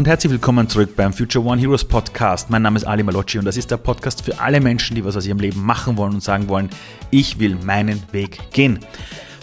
und herzlich willkommen zurück beim Future One Heroes Podcast. Mein Name ist Ali Malocci und das ist der Podcast für alle Menschen, die was aus ihrem Leben machen wollen und sagen wollen, ich will meinen Weg gehen.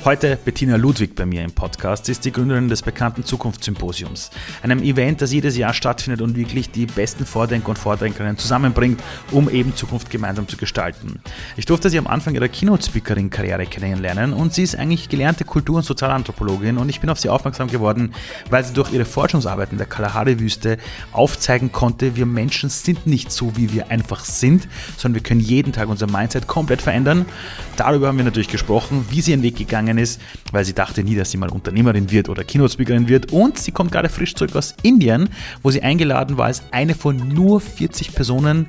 Heute Bettina Ludwig bei mir im Podcast. Sie ist die Gründerin des bekannten Zukunftssymposiums, einem Event, das jedes Jahr stattfindet und wirklich die besten Vordenker und Vordenkerinnen zusammenbringt, um eben Zukunft gemeinsam zu gestalten. Ich durfte sie am Anfang ihrer Keynote-Speakerin-Karriere kennenlernen und sie ist eigentlich gelernte Kultur- und Sozialanthropologin und ich bin auf sie aufmerksam geworden, weil sie durch ihre Forschungsarbeiten der Kalahari-Wüste aufzeigen konnte, wir Menschen sind nicht so, wie wir einfach sind, sondern wir können jeden Tag unser Mindset komplett verändern. Darüber haben wir natürlich gesprochen, wie sie ihren Weg gegangen gegangen ist, weil sie dachte nie, dass sie mal Unternehmerin wird oder Keynote-Speakerin wird. Und sie kommt gerade frisch zurück aus Indien, wo sie eingeladen war als eine von nur 40 Personen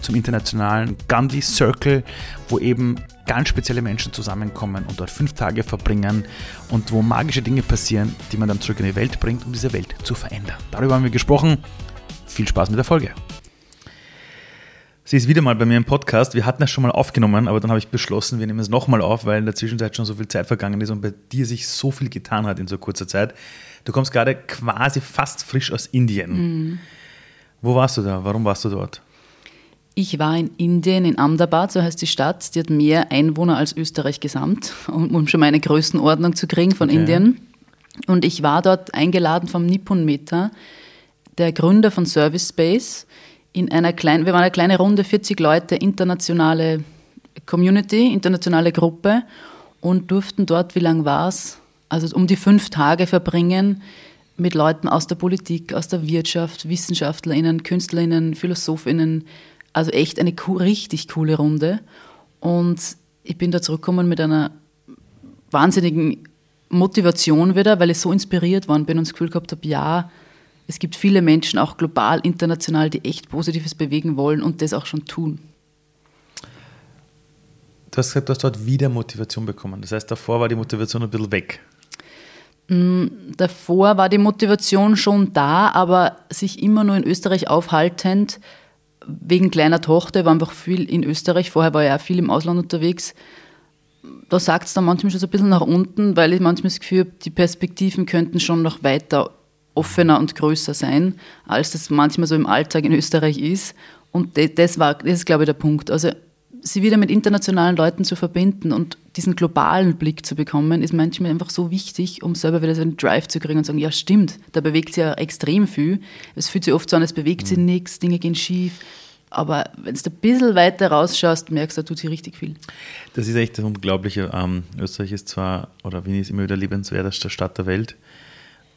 zum internationalen Gandhi Circle, wo eben ganz spezielle Menschen zusammenkommen und dort fünf Tage verbringen und wo magische Dinge passieren, die man dann zurück in die Welt bringt, um diese Welt zu verändern. Darüber haben wir gesprochen. Viel Spaß mit der Folge. Sie ist wieder mal bei mir im Podcast. Wir hatten das schon mal aufgenommen, aber dann habe ich beschlossen, wir nehmen es nochmal auf, weil in der Zwischenzeit schon so viel Zeit vergangen ist und bei dir sich so viel getan hat in so kurzer Zeit. Du kommst gerade quasi fast frisch aus Indien. Mhm. Wo warst du da? Warum warst du dort? Ich war in Indien, in Ahmedabad, so heißt die Stadt. Die hat mehr Einwohner als Österreich gesamt, um schon mal eine Größenordnung zu kriegen von okay. Indien. Und ich war dort eingeladen vom Nippon Meta, der Gründer von Service Space in einer kleinen, wir waren eine kleine Runde, 40 Leute, internationale Community, internationale Gruppe und durften dort, wie lang war es? Also um die fünf Tage verbringen mit Leuten aus der Politik, aus der Wirtschaft, WissenschaftlerInnen, KünstlerInnen, PhilosophInnen. Also echt eine richtig coole Runde. Und ich bin da zurückgekommen mit einer wahnsinnigen Motivation wieder, weil ich so inspiriert worden bin und das Gefühl gehabt habe, ja, es gibt viele Menschen, auch global, international, die echt Positives bewegen wollen und das auch schon tun. Du hast gesagt, du hast dort wieder Motivation bekommen. Das heißt, davor war die Motivation ein bisschen weg. Mm, davor war die Motivation schon da, aber sich immer nur in Österreich aufhaltend, wegen kleiner Tochter, war einfach viel in Österreich. Vorher war ich auch viel im Ausland unterwegs. Da sagt es dann manchmal schon so ein bisschen nach unten, weil ich manchmal das Gefühl habe, die Perspektiven könnten schon noch weiter offener und größer sein, als das manchmal so im Alltag in Österreich ist. Und das war, das ist, glaube ich, der Punkt. Also sie wieder mit internationalen Leuten zu verbinden und diesen globalen Blick zu bekommen, ist manchmal einfach so wichtig, um selber wieder so einen Drive zu kriegen und zu sagen, ja stimmt, da bewegt sich ja extrem viel. Es fühlt sich oft so an, es bewegt sich mhm. nichts, Dinge gehen schief. Aber wenn du ein bisschen weiter rausschaust, merkst du, da tut sich richtig viel. Das ist echt das Unglaubliche. Ähm, Österreich ist zwar, oder Wien ist immer wieder lebenswerteste Stadt der Welt,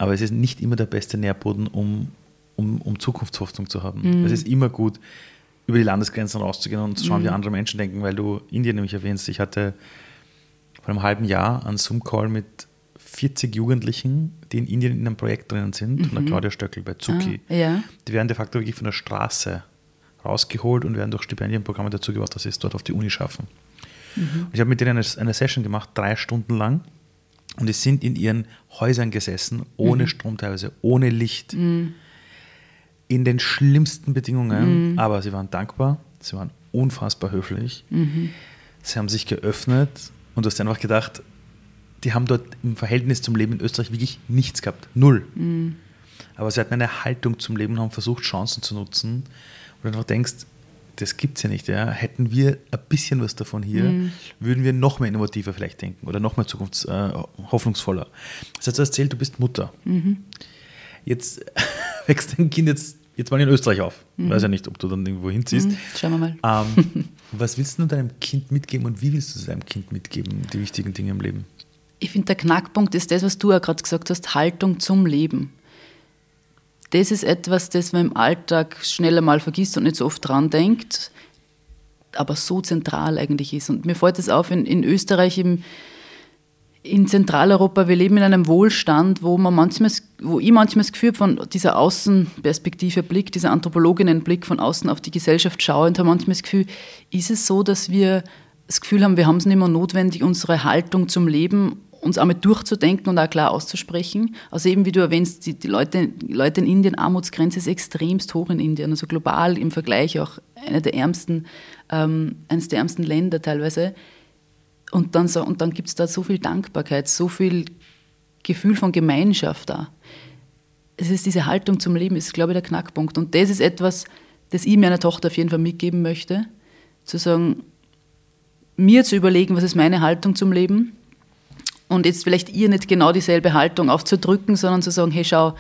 aber es ist nicht immer der beste Nährboden, um, um, um Zukunftshoffnung zu haben. Mhm. Es ist immer gut, über die Landesgrenzen rauszugehen und zu schauen, mhm. wie andere Menschen denken, weil du Indien nämlich erwähnst. Ich hatte vor einem halben Jahr einen Zoom-Call mit 40 Jugendlichen, die in Indien in einem Projekt drinnen sind, mhm. von der Claudia Stöckel bei Zuki. Ah, ja. Die werden de facto wirklich von der Straße rausgeholt und werden durch Stipendienprogramme dazu gebracht, dass sie es dort auf die Uni schaffen. Mhm. Ich habe mit denen eine, eine Session gemacht, drei Stunden lang. Und die sind in ihren Häusern gesessen, ohne mhm. Strom teilweise, ohne Licht, mhm. in den schlimmsten Bedingungen. Mhm. Aber sie waren dankbar, sie waren unfassbar höflich. Mhm. Sie haben sich geöffnet und du hast einfach gedacht, die haben dort im Verhältnis zum Leben in Österreich wirklich nichts gehabt. Null. Mhm. Aber sie hatten eine Haltung zum Leben und haben versucht, Chancen zu nutzen. Und du einfach denkst, das gibt es ja nicht. Ja. Hätten wir ein bisschen was davon hier, mhm. würden wir noch mehr innovativer vielleicht denken oder noch mehr zukunftshoffnungsvoller. Äh, das heißt, du hast erzählt, du bist Mutter. Mhm. Jetzt wächst dein Kind jetzt, jetzt mal in Österreich auf. Ich mhm. weiß ja nicht, ob du dann irgendwo hinziehst. Mhm. Schauen wir mal. Ähm, was willst du deinem Kind mitgeben und wie willst du deinem Kind mitgeben, die wichtigen Dinge im Leben? Ich finde, der Knackpunkt ist das, was du ja gerade gesagt hast, Haltung zum Leben das ist etwas, das man im Alltag schneller mal vergisst und nicht so oft dran denkt, aber so zentral eigentlich ist. Und mir fällt es auf, in, in Österreich, im, in Zentraleuropa, wir leben in einem Wohlstand, wo, man manchmal, wo ich manchmal das Gefühl von dieser Außenperspektive Blick, dieser Anthropologinnenblick von außen auf die Gesellschaft schaue und habe manchmal das Gefühl, ist es so, dass wir das Gefühl haben, wir haben es nicht mehr notwendig, unsere Haltung zum Leben uns einmal durchzudenken und auch klar auszusprechen. Also eben wie du erwähnst, die, die Leute, die Leute in Indien, Armutsgrenze ist extremst hoch in Indien, also global im Vergleich auch einer der ärmsten, ähm, eines der ärmsten Länder teilweise. Und dann, so, dann gibt es da so viel Dankbarkeit, so viel Gefühl von Gemeinschaft da. es ist diese Haltung zum Leben, ist, glaube ich, der Knackpunkt. Und das ist etwas, das ich meiner Tochter auf jeden Fall mitgeben möchte. Zu sagen, mir zu überlegen, was ist meine Haltung zum Leben. Und jetzt vielleicht ihr nicht genau dieselbe Haltung aufzudrücken, sondern zu sagen, hey, schau,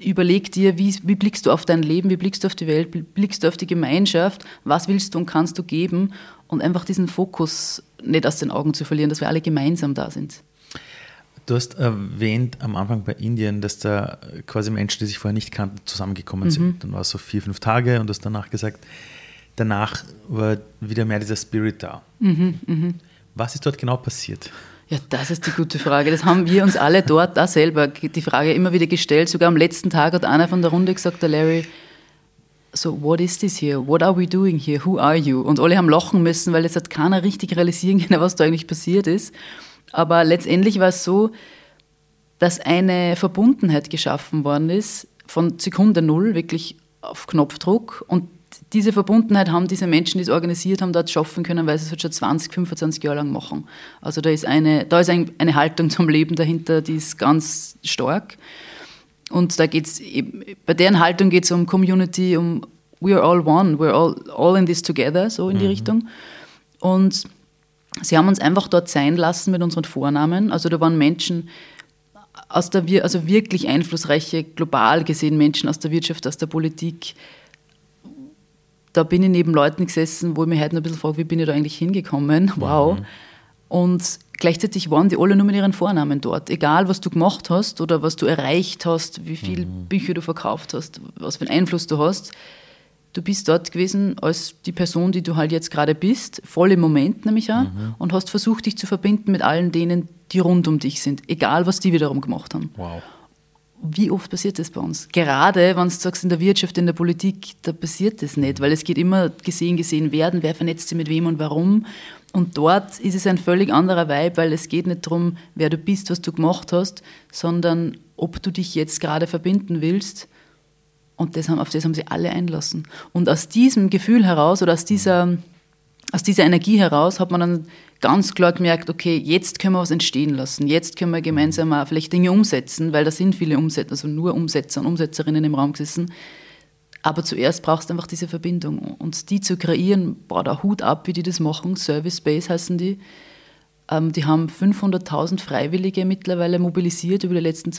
überleg dir, wie, wie blickst du auf dein Leben, wie blickst du auf die Welt, wie blickst du auf die Gemeinschaft, was willst du und kannst du geben und einfach diesen Fokus nicht aus den Augen zu verlieren, dass wir alle gemeinsam da sind. Du hast erwähnt am Anfang bei Indien, dass da quasi Menschen, die sich vorher nicht kannten, zusammengekommen mhm. sind. Dann war es so vier, fünf Tage und du hast danach gesagt, danach war wieder mehr dieser Spirit da. Mhm, mh. Was ist dort genau passiert? Ja, das ist die gute Frage. Das haben wir uns alle dort da selber die Frage immer wieder gestellt. Sogar am letzten Tag hat einer von der Runde gesagt, der Larry, so, what is this here? What are we doing here? Who are you? Und alle haben lachen müssen, weil jetzt hat keiner richtig realisieren können, was da eigentlich passiert ist. Aber letztendlich war es so, dass eine Verbundenheit geschaffen worden ist, von Sekunde Null, wirklich auf Knopfdruck. Und diese Verbundenheit haben diese Menschen, die es organisiert haben, dort schaffen können, weil sie es schon 20, 25 Jahre lang machen. Also da ist eine, da ist eine Haltung zum Leben dahinter, die ist ganz stark. Und da geht's bei deren Haltung geht es um Community, um we are all one, we're all, all in this together, so in die mhm. Richtung. Und sie haben uns einfach dort sein lassen mit unseren Vornamen. Also da waren Menschen aus der, also wirklich einflussreiche, global gesehen Menschen aus der Wirtschaft, aus der Politik. Da bin ich neben Leuten gesessen, wo ich mich heute noch ein bisschen frage, wie bin ich da eigentlich hingekommen? Wow. Mhm. Und gleichzeitig waren die alle nur mit ihren Vornamen dort. Egal, was du gemacht hast oder was du erreicht hast, wie viele mhm. Bücher du verkauft hast, was für einen Einfluss du hast. Du bist dort gewesen als die Person, die du halt jetzt gerade bist, voll im Moment nämlich auch, mhm. und hast versucht, dich zu verbinden mit allen denen, die rund um dich sind, egal was die wiederum gemacht haben. Wow. Wie oft passiert das bei uns? Gerade, wenn du sagst, in der Wirtschaft, in der Politik, da passiert das nicht, weil es geht immer gesehen, gesehen werden, wer vernetzt sich mit wem und warum. Und dort ist es ein völlig anderer Vibe, weil es geht nicht darum, wer du bist, was du gemacht hast, sondern ob du dich jetzt gerade verbinden willst. Und das haben, auf das haben sie alle einlassen. Und aus diesem Gefühl heraus oder aus dieser, aus dieser Energie heraus hat man dann ganz klar gemerkt, okay, jetzt können wir was entstehen lassen. Jetzt können wir gemeinsam auch vielleicht Dinge umsetzen, weil da sind viele Umsetzer, also nur Umsetzer und Umsetzerinnen im Raum gesessen aber zuerst brauchst du einfach diese Verbindung. Und die zu kreieren, boah, da Hut ab, wie die das machen. Service Space heißen die. Ähm, die haben 500.000 Freiwillige mittlerweile mobilisiert über die letzten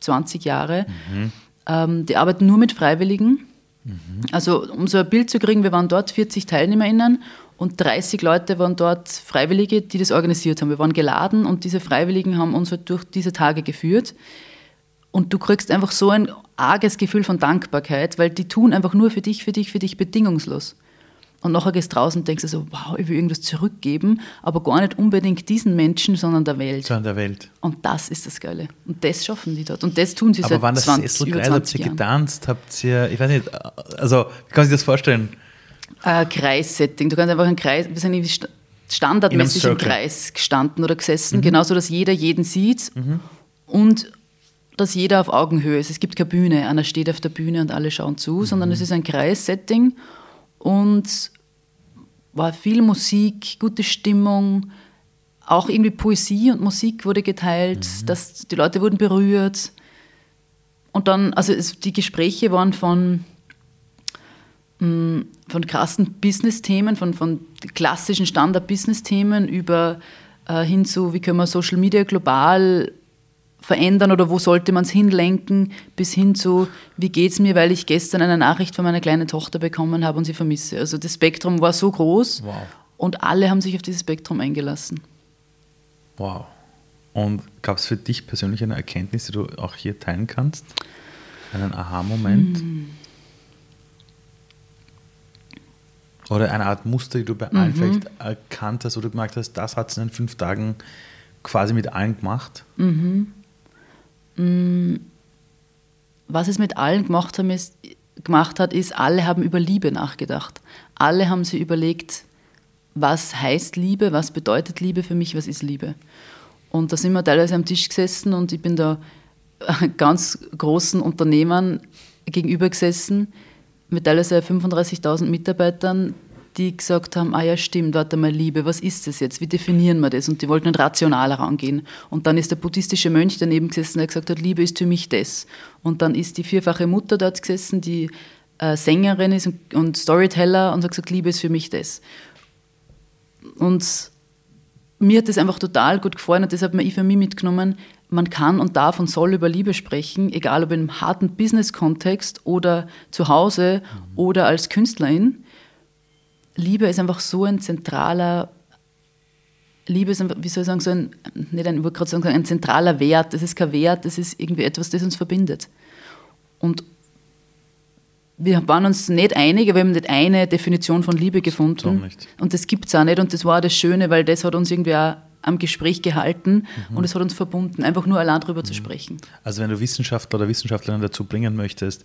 20 Jahre. Mhm. Ähm, die arbeiten nur mit Freiwilligen. Mhm. Also, um so ein Bild zu kriegen, wir waren dort 40 TeilnehmerInnen und 30 Leute waren dort Freiwillige, die das organisiert haben. Wir waren geladen und diese Freiwilligen haben uns halt durch diese Tage geführt. Und du kriegst einfach so ein arges Gefühl von Dankbarkeit, weil die tun einfach nur für dich, für dich, für dich bedingungslos. Und nachher gehst du draußen und denkst so, wow, ich will irgendwas zurückgeben, aber gar nicht unbedingt diesen Menschen, sondern der Welt. Sondern der Welt. Und das ist das Geile. Und das schaffen die dort. Und das tun sie aber seit waren das 20, so geil? Habt ihr getanzt? Habt ihr, ich weiß nicht, also, wie kann man sich das vorstellen? Ein Kreissetting. Du kannst einfach einen Kreis, wir sind irgendwie standardmäßig im Kreis gestanden oder gesessen, mhm. genauso, dass jeder jeden sieht. Mhm. Und dass jeder auf Augenhöhe ist. Es gibt keine Bühne, einer steht auf der Bühne und alle schauen zu, mhm. sondern es ist ein Kreissetting und war viel Musik, gute Stimmung, auch irgendwie Poesie und Musik wurde geteilt, mhm. dass die Leute wurden berührt. Und dann, also es, die Gespräche waren von, von krassen Business-Themen, von, von klassischen Standard-Business-Themen über äh, hin zu, wie können wir Social Media global verändern oder wo sollte man es hinlenken, bis hin zu, wie geht es mir, weil ich gestern eine Nachricht von meiner kleinen Tochter bekommen habe und sie vermisse. Also das Spektrum war so groß wow. und alle haben sich auf dieses Spektrum eingelassen. Wow. Und gab es für dich persönlich eine Erkenntnis, die du auch hier teilen kannst? Einen Aha-Moment? Hm. Oder eine Art Muster, die du bei allen mhm. vielleicht erkannt hast oder gemerkt hast, das hat es in den fünf Tagen quasi mit allen gemacht? Mhm. Mm, was es mit allen gemacht, haben, ist, gemacht hat, ist, alle haben über Liebe nachgedacht. Alle haben sich überlegt, was heißt Liebe, was bedeutet Liebe für mich, was ist Liebe. Und da sind wir teilweise am Tisch gesessen und ich bin da ganz großen Unternehmern gegenüber gesessen mit teilweise 35.000 Mitarbeitern, die gesagt haben, ah ja stimmt, warte mal, Liebe, was ist das jetzt? Wie definieren wir das? Und die wollten rationaler rangehen. Und dann ist der buddhistische Mönch daneben gesessen, der gesagt hat, Liebe ist für mich das. Und dann ist die vierfache Mutter dort gesessen, die äh, Sängerin ist und, und Storyteller und hat gesagt, Liebe ist für mich das. Und mir hat das einfach total gut gefallen und das hat mir ich für mich mitgenommen. Man kann und darf und soll über Liebe sprechen, egal ob in einem harten Business-Kontext oder zu Hause mhm. oder als Künstlerin. Liebe ist einfach so ein zentraler, Liebe ist einfach, wie soll ich sagen, so ein, nicht ein, ich gerade sagen, ein zentraler Wert. Das ist kein Wert, das ist irgendwie etwas, das uns verbindet. Und wir waren uns nicht einig, wir haben nicht eine Definition von Liebe gefunden. Und das gibt es auch nicht. Und das war das Schöne, weil das hat uns irgendwie auch am Gespräch gehalten mhm. und es hat uns verbunden, einfach nur allein darüber mhm. zu sprechen. Also wenn du Wissenschaftler oder Wissenschaftlerin dazu bringen möchtest,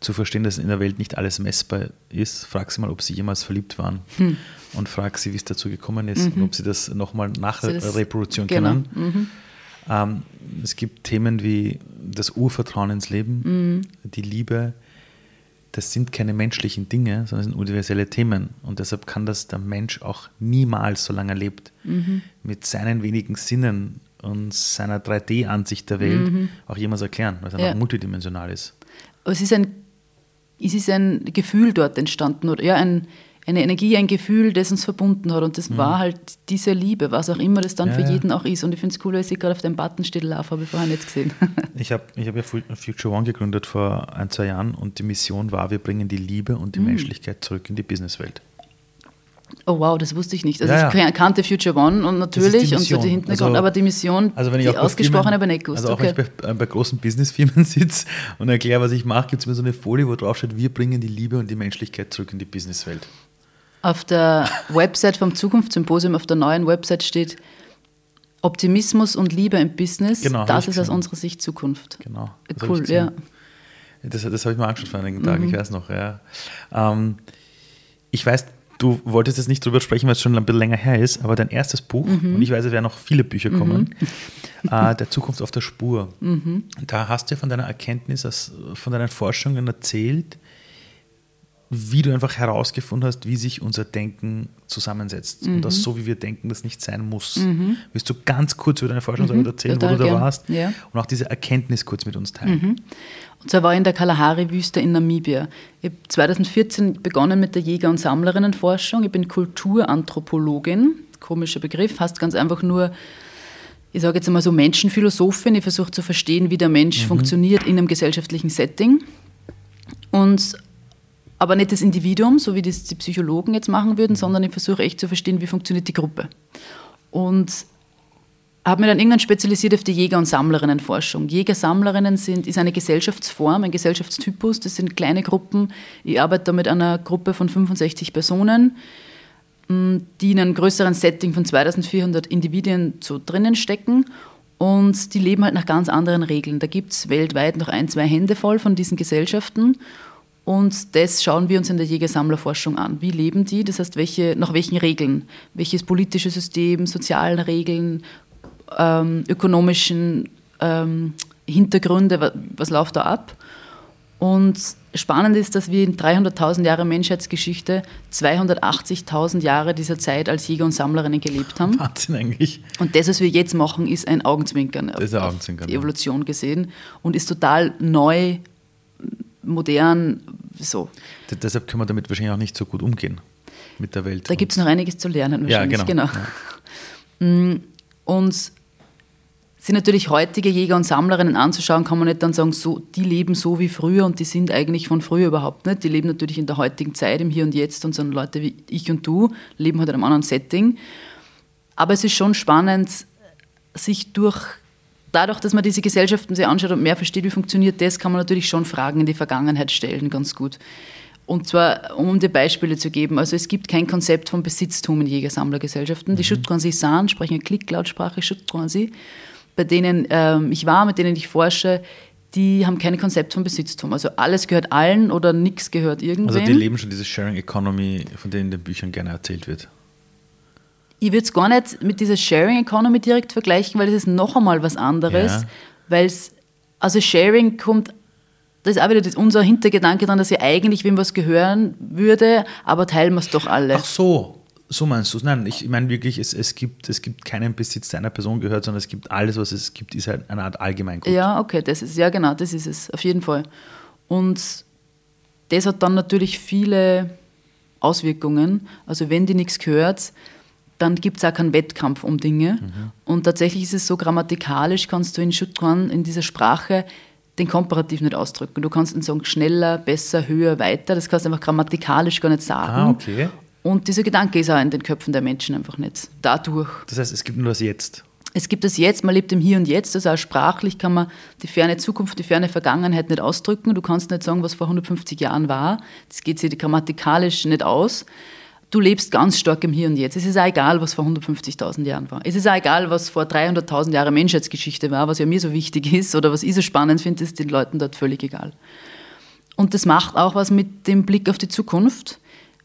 zu verstehen, dass in der Welt nicht alles messbar ist, frag sie mal, ob sie jemals verliebt waren hm. und frag sie, wie es dazu gekommen ist mhm. und ob sie das nochmal nachreproduzieren genau. können. Mhm. Ähm, es gibt Themen wie das Urvertrauen ins Leben, mhm. die Liebe, das sind keine menschlichen Dinge, sondern sind universelle Themen. Und deshalb kann das der Mensch auch niemals, solange er lebt, mhm. mit seinen wenigen Sinnen und seiner 3D-Ansicht der Welt mhm. auch jemals erklären, weil es ja. einfach multidimensional ist. Aber es ist ein, es ist ein Gefühl dort entstanden, oder ja, ein, eine Energie, ein Gefühl, das uns verbunden hat. Und das mhm. war halt diese Liebe, was auch immer das dann ja, für jeden auch ist. Und ich finde es cool, weil ich gerade auf dem Button steht, Love, habe ich vorher nicht gesehen. ich habe ich hab ja Future One gegründet vor ein, zwei Jahren und die Mission war, wir bringen die Liebe und die mhm. Menschlichkeit zurück in die Businesswelt. Oh wow, das wusste ich nicht. Also ja, ich kannte Future One und natürlich und so die Hintergrund, also, aber die Mission, also wenn ich die ausgesprochen aber nicht gewusst. Also auch okay. wenn ich bei, äh, bei großen Businessfirmen sitze und erkläre, was ich mache, gibt es mir so eine Folie, wo drauf steht, wir bringen die Liebe und die Menschlichkeit zurück in die Businesswelt. Auf der Website vom Zukunftssymposium, auf der neuen Website steht Optimismus und Liebe im Business. Genau, das ist aus unserer Sicht Zukunft. Genau. Cool, ja. Das, das habe ich mir angeschaut vor einigen Tagen, mhm. ich weiß noch. Ja. Ähm, ich weiß, du wolltest jetzt nicht drüber sprechen, weil es schon ein bisschen länger her ist, aber dein erstes Buch, mhm. und ich weiß, es werden noch viele Bücher kommen, mhm. äh, der Zukunft auf der Spur. Mhm. Da hast du ja von deiner Erkenntnis, von deinen Forschungen erzählt, wie du einfach herausgefunden hast, wie sich unser Denken zusammensetzt. Mhm. Und dass so, wie wir denken, das nicht sein muss. Mhm. Willst du ganz kurz über deine Forschungsarbeit mhm, erzählen, wo du da gern. warst? Ja. Und auch diese Erkenntnis kurz mit uns teilen. Mhm. Und zwar war ich in der Kalahari-Wüste in Namibia. Ich habe 2014 begonnen mit der Jäger- und Sammlerinnenforschung. Ich bin Kulturanthropologin. Komischer Begriff, heißt ganz einfach nur, ich sage jetzt einmal so Menschenphilosophin. Ich versuche zu verstehen, wie der Mensch mhm. funktioniert in einem gesellschaftlichen Setting. Und aber nicht das Individuum, so wie das die Psychologen jetzt machen würden, sondern ich versuche echt zu verstehen, wie funktioniert die Gruppe. Und habe mich dann irgendwann spezialisiert auf die Jäger- und Sammlerinnenforschung. Jäger-Sammlerinnen sind, ist eine Gesellschaftsform, ein Gesellschaftstypus. Das sind kleine Gruppen. Ich arbeite da mit einer Gruppe von 65 Personen, mm, die in einem größeren Setting von 2400 Individuen so drinnen stecken. Und die leben halt nach ganz anderen Regeln. Da gibt es weltweit noch ein, zwei Hände voll von diesen Gesellschaften. Und das schauen wir uns in der Jägersammlerforschung an. Wie leben die? Das heißt, welche, nach welchen Regeln? Welches politische System, sozialen Regeln, ähm, ökonomischen ähm, Hintergründe, was, was läuft da ab? Und spannend ist, dass wir in 300.000 Jahre Menschheitsgeschichte 280.000 Jahre dieser Zeit als Jäger und Sammlerinnen gelebt haben. Wahnsinn eigentlich. Und das, was wir jetzt machen, ist ein Augenzwinkern, das ist ein Augenzwinkern auf die Evolution gesehen und ist total neu modern, so. D deshalb können wir damit wahrscheinlich auch nicht so gut umgehen mit der Welt. Da gibt es noch einiges zu lernen wahrscheinlich. Ja, genau. genau. Ja. Mm, und sind natürlich heutige Jäger und Sammlerinnen anzuschauen, kann man nicht dann sagen, so, die leben so wie früher und die sind eigentlich von früher überhaupt nicht. Die leben natürlich in der heutigen Zeit, im Hier und Jetzt und so Leute wie ich und du leben halt in einem anderen Setting. Aber es ist schon spannend, sich durch dadurch, dass man diese Gesellschaften sich anschaut und mehr versteht, wie funktioniert das, kann man natürlich schon Fragen in die Vergangenheit stellen, ganz gut. Und zwar, um die Beispiele zu geben, also es gibt kein Konzept von Besitztum in Jägersammlergesellschaften. Die mhm. Schutzquansi San sprechen eine Klicklautsprache Schutzquansi, bei denen ähm, ich war, mit denen ich forsche, die haben kein Konzept von Besitztum. Also alles gehört allen oder nichts gehört irgendwem. Also die leben schon diese Sharing Economy, von der in den Büchern gerne erzählt wird ich würde es gar nicht mit dieser Sharing Economy direkt vergleichen, weil das ist noch einmal was anderes. Ja. Weil es, also Sharing kommt das ist auch wieder das, unser Hintergedanke dran, dass ja eigentlich wem was gehören würde, aber teilen wir es doch alle. Ach so, so meinst du es? Nein, ich meine wirklich, es, es, gibt, es gibt keinen Besitz, der einer Person gehört, sondern es gibt alles, was es gibt, ist halt eine Art Allgemeingut. Ja, okay, das ist, ja genau, das ist es, auf jeden Fall. Und das hat dann natürlich viele Auswirkungen. Also wenn dir nichts gehört, dann gibt es auch keinen Wettkampf um Dinge. Mhm. Und tatsächlich ist es so grammatikalisch, kannst du in Schutkan, in dieser Sprache, den Komparativ nicht ausdrücken. Du kannst ihn sagen schneller, besser, höher, weiter. Das kannst du einfach grammatikalisch gar nicht sagen. Ah, okay. Und dieser Gedanke ist auch in den Köpfen der Menschen einfach nicht. Dadurch. Das heißt, es gibt nur das Jetzt. Es gibt das Jetzt, man lebt im Hier und Jetzt. Also auch sprachlich kann man die ferne Zukunft, die ferne Vergangenheit nicht ausdrücken. Du kannst nicht sagen, was vor 150 Jahren war. Das geht sich grammatikalisch nicht aus du lebst ganz stark im Hier und Jetzt. Es ist auch egal, was vor 150.000 Jahren war. Es ist auch egal, was vor 300.000 Jahren Menschheitsgeschichte war, was ja mir so wichtig ist oder was ich so spannend finde, ist den Leuten dort völlig egal. Und das macht auch was mit dem Blick auf die Zukunft,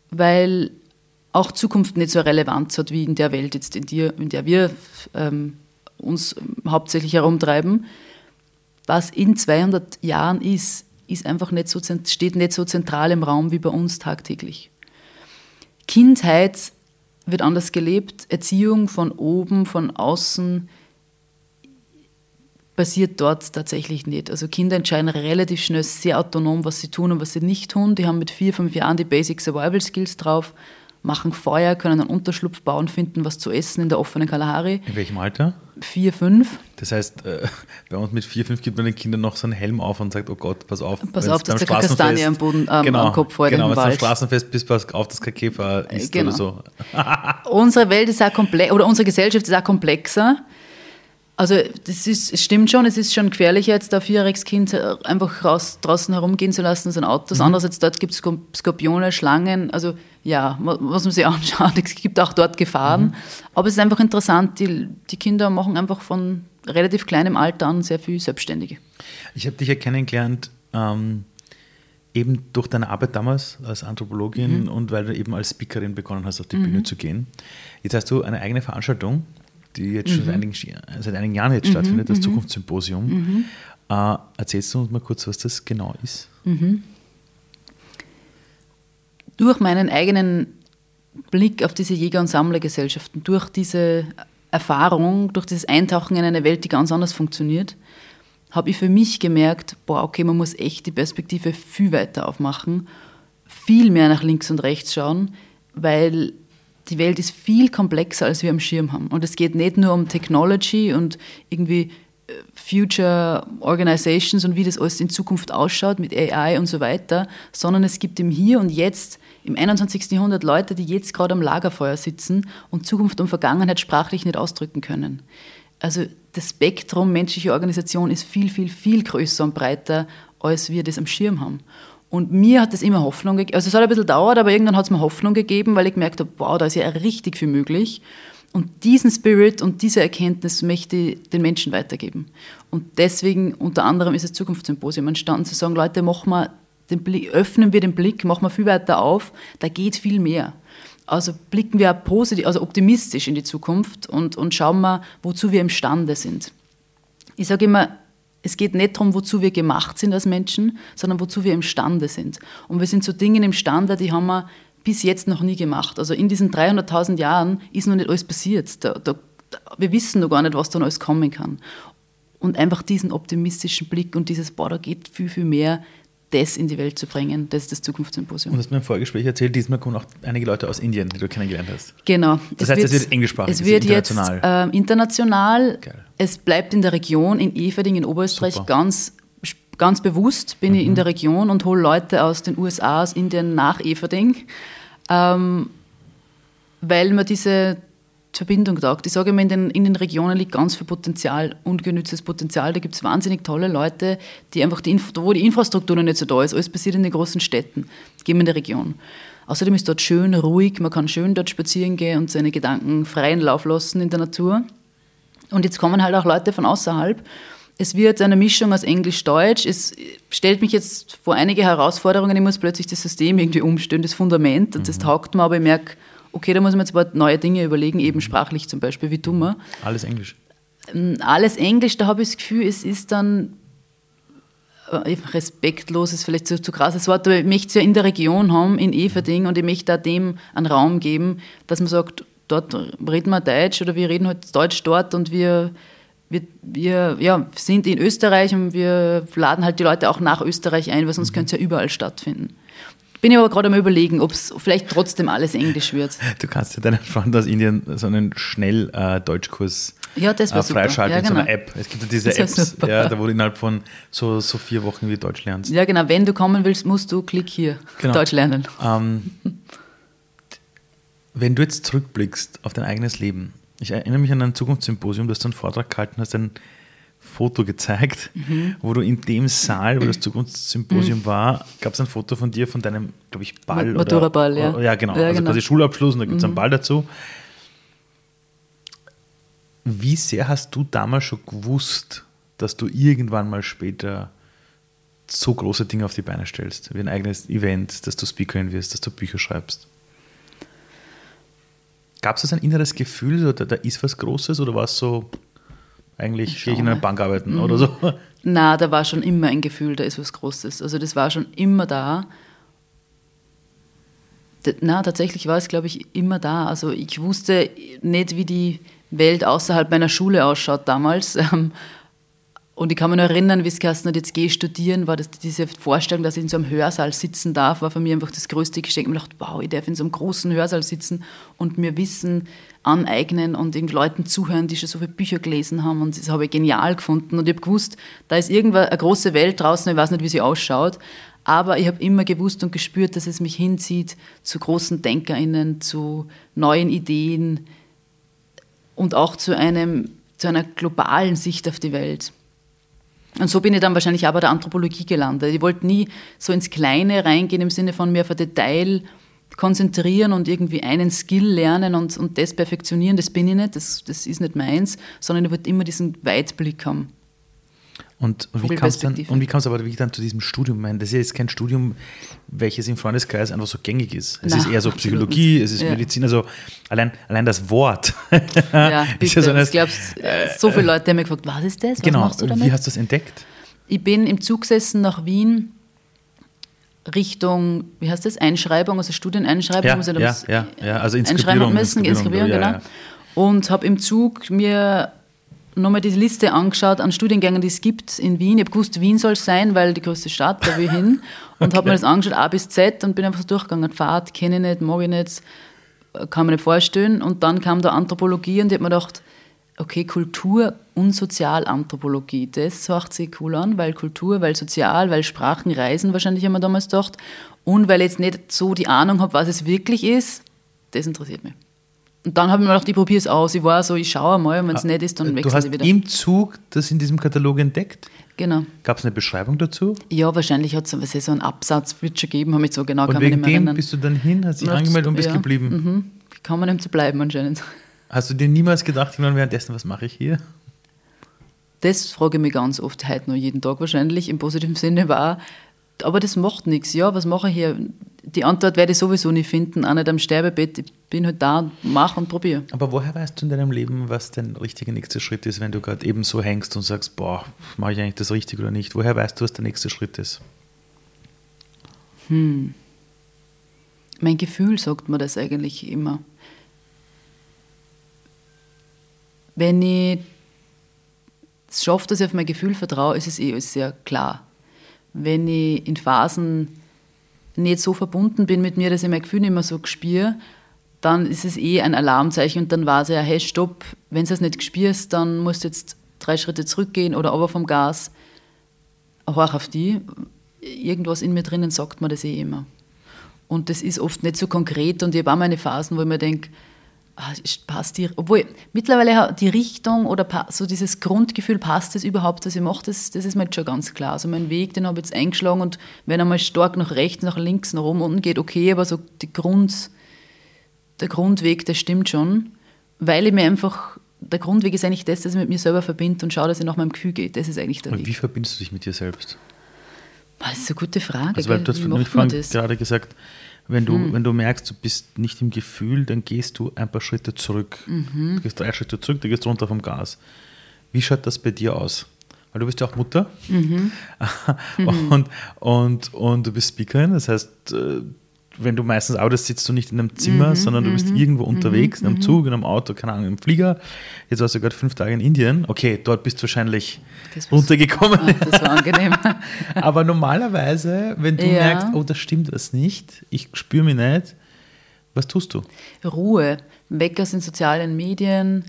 weil auch Zukunft nicht so Relevanz hat wie in der Welt, jetzt in, der, in der wir ähm, uns hauptsächlich herumtreiben. Was in 200 Jahren ist, ist einfach nicht so, steht nicht so zentral im Raum wie bei uns tagtäglich. Kindheit wird anders gelebt, Erziehung von oben, von außen passiert dort tatsächlich nicht. Also Kinder entscheiden relativ schnell sehr autonom, was sie tun und was sie nicht tun. Die haben mit vier, fünf Jahren die Basic Survival Skills drauf, machen Feuer, können einen Unterschlupf bauen, finden was zu essen in der offenen Kalahari. In welchem Alter? Vier, fünf. Das heißt, äh, bei uns mit vier, fünf gibt man den Kindern noch so einen Helm auf und sagt, oh Gott, pass auf. Pass auf, dass der Kastanie am Boden ähm, genau, am Kopf fällt Genau, wenn du am Straßenfest bist, pass auf, dass kein Käfer ist genau. oder so. Unsere Welt ist auch komplex, oder unsere Gesellschaft ist auch komplexer. Also das ist, es stimmt schon, es ist schon gefährlicher, jetzt ein vierjähriges Kind äh, einfach raus, draußen herumgehen zu lassen als ein Auto. Mhm. Andererseits, dort gibt es Skorpione, Schlangen, also ja, was man sich anschaut, es gibt auch dort Gefahren. Mhm. Aber es ist einfach interessant, die, die Kinder machen einfach von relativ kleinem Alter an sehr viel Selbstständige. Ich habe dich ja kennengelernt, ähm, eben durch deine Arbeit damals als Anthropologin mhm. und weil du eben als Speakerin begonnen hast, auf die mhm. Bühne zu gehen. Jetzt hast du eine eigene Veranstaltung, die jetzt schon seit mhm. einigen, seit einigen Jahren jetzt mhm. stattfindet, das Zukunftssymposium. Äh, erzählst du uns mal kurz, was das genau ist? durch meinen eigenen Blick auf diese Jäger- und Sammlergesellschaften, durch diese Erfahrung, durch dieses Eintauchen in eine Welt, die ganz anders funktioniert, habe ich für mich gemerkt, boah, okay, man muss echt die Perspektive viel weiter aufmachen, viel mehr nach links und rechts schauen, weil die Welt ist viel komplexer, als wir am Schirm haben. Und es geht nicht nur um Technology und irgendwie Future Organizations und wie das alles in Zukunft ausschaut mit AI und so weiter, sondern es gibt im Hier und Jetzt im 21. Jahrhundert Leute, die jetzt gerade am Lagerfeuer sitzen und Zukunft und Vergangenheit sprachlich nicht ausdrücken können. Also das Spektrum menschlicher Organisation ist viel, viel, viel größer und breiter, als wir das am Schirm haben. Und mir hat das immer Hoffnung gegeben. Also es hat ein bisschen dauert, aber irgendwann hat es mir Hoffnung gegeben, weil ich gemerkt habe, wow, da ist ja richtig viel möglich. Und diesen Spirit und diese Erkenntnis möchte ich den Menschen weitergeben. Und deswegen unter anderem ist das Zukunftssymposium entstanden, zu sagen, Leute, machen wir den Blick, öffnen wir den Blick, machen wir viel weiter auf, da geht viel mehr. Also blicken wir positiv, also optimistisch in die Zukunft und, und schauen mal, wozu wir imstande sind. Ich sage immer, es geht nicht darum, wozu wir gemacht sind als Menschen, sondern wozu wir imstande sind. Und wir sind zu Dingen imstande, die haben wir bis jetzt noch nie gemacht. Also in diesen 300.000 Jahren ist noch nicht alles passiert. Da, da, wir wissen noch gar nicht, was da noch alles kommen kann. Und einfach diesen optimistischen Blick und dieses, boah, da geht viel, viel mehr, das in die Welt zu bringen, das ist das Zukunftssymposium. Und du hast mir im Vorgespräch erzählt, diesmal kommen auch einige Leute aus Indien, die du kennengelernt hast. Genau. Das es heißt, wird, es wird englischsprachig, es wird international. Jetzt, äh, international. Geil. Es bleibt in der Region, in Everding in Oberösterreich, Super. ganz ganz bewusst bin mhm. ich in der Region und hole Leute aus den USA, aus Indien nach Everding, ähm, weil man diese Verbindung taugt. Ich sage immer, in den, in den Regionen liegt ganz viel Potenzial, ungenütztes Potenzial. Da gibt es wahnsinnig tolle Leute, die einfach die, wo die Infrastruktur noch nicht so da ist. Alles passiert in den großen Städten, gehen wir in die Region. Außerdem ist dort schön, ruhig, man kann schön dort spazieren gehen und seine Gedanken freien Lauf lassen in der Natur. Und jetzt kommen halt auch Leute von außerhalb es wird eine Mischung aus Englisch-Deutsch. Es stellt mich jetzt vor einige Herausforderungen. Ich muss plötzlich das System irgendwie umstellen, das Fundament. Und das mhm. taugt mir, aber ich merke, okay, da muss man jetzt ein paar neue Dinge überlegen, eben mhm. sprachlich zum Beispiel. Wie tun wir? Alles Englisch. Ähm, alles Englisch, da habe ich das Gefühl, es ist dann äh, respektlos ist vielleicht zu, zu krasses Wort, aber ich möchte es ja in der Region haben, in Everding, und ich möchte da dem einen Raum geben, dass man sagt, dort reden wir Deutsch oder wir reden halt Deutsch dort und wir, wir, wir ja, sind in Österreich und wir laden halt die Leute auch nach Österreich ein, weil sonst mhm. könnte es ja überall stattfinden. Bin ich aber gerade mal überlegen, ob es vielleicht trotzdem alles Englisch wird. Du kannst ja deinen Freund aus Indien so einen Schnell-Deutschkurs äh, ja, das äh, freischalten ja, genau. in so einer genau. App. Es gibt ja diese Apps, ja, da wo du innerhalb von so, so vier Wochen wie Deutsch lernst. Ja, genau. Wenn du kommen willst, musst du klick hier, genau. Deutsch lernen. Ähm, wenn du jetzt zurückblickst auf dein eigenes Leben, ich erinnere mich an ein Zukunftssymposium, dass du einen Vortrag gehalten hast, ein Foto gezeigt, mhm. wo du in dem Saal, wo das Zukunftssymposium mhm. war, gab es ein Foto von dir, von deinem, glaube ich, Ball. Matura-Ball, ja. Ja, genau. Ja, also genau. quasi Schulabschluss und da gibt es mhm. einen Ball dazu. Wie sehr hast du damals schon gewusst, dass du irgendwann mal später so große Dinge auf die Beine stellst, wie ein eigenes Event, dass du Speakerin wirst, dass du Bücher schreibst? Gab es ein inneres Gefühl, da, da ist was Großes oder war es so, eigentlich gehe ich in einer Bank arbeiten mhm. oder so? Na, da war schon immer ein Gefühl, da ist was Großes. Also das war schon immer da. Na, tatsächlich war es, glaube ich, immer da. Also ich wusste nicht, wie die Welt außerhalb meiner Schule ausschaut damals. Ähm, und ich kann mich noch erinnern, wie es geheißen hat, jetzt gehe ich studieren, war das diese Vorstellung, dass ich in so einem Hörsaal sitzen darf, war für mich einfach das größte Geschenk. Ich dachte, wow, ich darf in so einem großen Hörsaal sitzen und mir Wissen aneignen und den Leuten zuhören, die schon so viele Bücher gelesen haben. Und das habe ich genial gefunden. Und ich habe gewusst, da ist irgendwann eine große Welt draußen, ich weiß nicht, wie sie ausschaut. Aber ich habe immer gewusst und gespürt, dass es mich hinzieht zu großen DenkerInnen, zu neuen Ideen und auch zu, einem, zu einer globalen Sicht auf die Welt. Und so bin ich dann wahrscheinlich auch bei der Anthropologie gelandet. Ich wollte nie so ins Kleine reingehen im Sinne von mir auf ein Detail konzentrieren und irgendwie einen Skill lernen und, und das perfektionieren. Das bin ich nicht, das, das ist nicht meins, sondern ich wollte immer diesen Weitblick haben. Und, und wie kam es dann, und wie aber wirklich dann zu diesem Studium? Ich meine, das ist ja jetzt kein Studium, welches im Freundeskreis einfach so gängig ist. Es Na, ist eher so Psychologie, es ist ja. Medizin, also allein, allein das Wort. Ja, bitte. ja so eine, glaubst, äh, so viele Leute haben mich gefragt, was ist das? Was genau, machst du damit? wie hast du das entdeckt? Ich bin im Zug gesessen nach Wien Richtung, wie heißt das, Einschreibung, also Studieneinschreibung. Ja, muss ich ja, ja, ja, also Inskribierung. Müssen, Inskribierung, ja, genau. Und habe im Zug mir nochmal die Liste angeschaut an Studiengängen, die es gibt in Wien. Ich habe gewusst, Wien soll es sein, weil die größte Stadt, da will ich hin. Und okay. habe mir das angeschaut, A bis Z, und bin einfach so durchgegangen. Fahrt kenne ich nicht, mag ich nicht, kann mir nicht vorstellen. Und dann kam da Anthropologie und ich habe mir gedacht, okay, Kultur und Sozialanthropologie, das hört sich cool an, weil Kultur, weil Sozial, weil Sprachen, Reisen wahrscheinlich haben wir damals gedacht. Und weil ich jetzt nicht so die Ahnung habe, was es wirklich ist, das interessiert mich. Und dann habe ich mir gedacht, ich probiere es aus. Ich war so, ich schaue mal, wenn es ah, nicht ist, dann wechsle ich wieder. Du hast im Zug das in diesem Katalog entdeckt? Genau. Gab es eine Beschreibung dazu? Ja, wahrscheinlich hat es so einen Absatz wird schon geben, habe ich so genau und kann wegen dem bist du dann hin, hast dich angemeldet und bist ja. geblieben? Mhm. Kann man nicht zu bleiben anscheinend. Hast du dir niemals gedacht, ich meine, währenddessen, was mache ich hier? Das frage ich mich ganz oft, heute noch jeden Tag wahrscheinlich, im positiven Sinne war, aber das macht nichts. Ja, was mache ich hier? Die Antwort werde ich sowieso nicht finden, auch nicht am Sterbebett. Ich bin halt da, mach und probiere. Aber woher weißt du in deinem Leben, was dein richtiger nächster Schritt ist, wenn du gerade eben so hängst und sagst, boah, mache ich eigentlich das richtig oder nicht? Woher weißt du, was der nächste Schritt ist? Hm. Mein Gefühl sagt mir das eigentlich immer. Wenn ich es schaffe, dass ich auf mein Gefühl vertraue, ist es eh alles sehr klar wenn ich in Phasen nicht so verbunden bin mit mir, dass ich mein Gefühl nicht mehr so spüre, dann ist es eh ein Alarmzeichen und dann war es ja, hey, stopp, wenn du es nicht spürst, dann musst du jetzt drei Schritte zurückgehen oder aber vom Gas. Horch auf die. Irgendwas in mir drinnen sagt mir das eh immer. Und das ist oft nicht so konkret und ich habe auch meine Phasen, wo ich mir denke, Ah, passt die, obwohl mittlerweile die Richtung oder so dieses Grundgefühl, passt es überhaupt, was ich mache, das, das ist mir jetzt schon ganz klar. Also mein Weg, den habe ich jetzt eingeschlagen und wenn er mal stark nach rechts, nach links, nach oben, unten geht, okay, aber so die Grund, der Grundweg, der stimmt schon, weil ich mir einfach, der Grundweg ist eigentlich das, dass ich mit mir selber verbinde und schaue, dass ich nach meinem Gefühl gehe. Das ist eigentlich der und Weg. Wie verbindest du dich mit dir selbst? Das ist eine gute Frage. Also, weil du hast vorhin gerade gesagt, wenn du, hm. wenn du merkst, du bist nicht im Gefühl, dann gehst du ein paar Schritte zurück. Mhm. Du gehst drei Schritte zurück, du gehst runter vom Gas. Wie schaut das bei dir aus? weil du bist ja auch Mutter und, und, und du bist Speakerin, das heißt, äh, wenn du meistens arbeitest, sitzt du nicht in einem Zimmer, sondern du bist irgendwo unterwegs, in einem Zug, in einem Auto, keine Ahnung, im Flieger. Jetzt warst du gerade fünf Tage in Indien. Okay, dort bist du wahrscheinlich runtergekommen. Ah, das war angenehm. Aber normalerweise, wenn du Ja. merkst, oh, da stimmt was nicht, ich spüre mich nicht, was tust du? Ruhe, weg aus den sozialen Medien,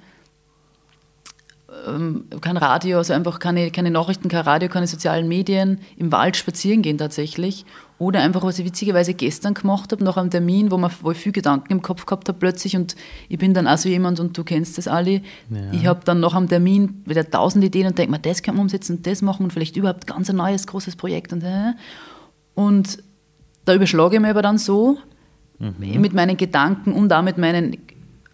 ähm, kein Radio, also einfach keine, keine Nachrichten, kein Radio, keine sozialen Medien, im Wald spazieren gehen tatsächlich. Oder einfach, was ich witzigerweise gestern gemacht habe, nach einem Termin, wo, man, wo ich viel Gedanken im Kopf gehabt habe plötzlich und ich bin dann auch so jemand, und du kennst das, Ali, ich habe dann nach einem Termin wieder tausend Ideen und denke mir, das kann man umsetzen und das machen und vielleicht überhaupt ganz ein neues, großes Projekt und. Und da überschlage ich mich aber dann so, mit meinen Gedanken und auch mit meinen,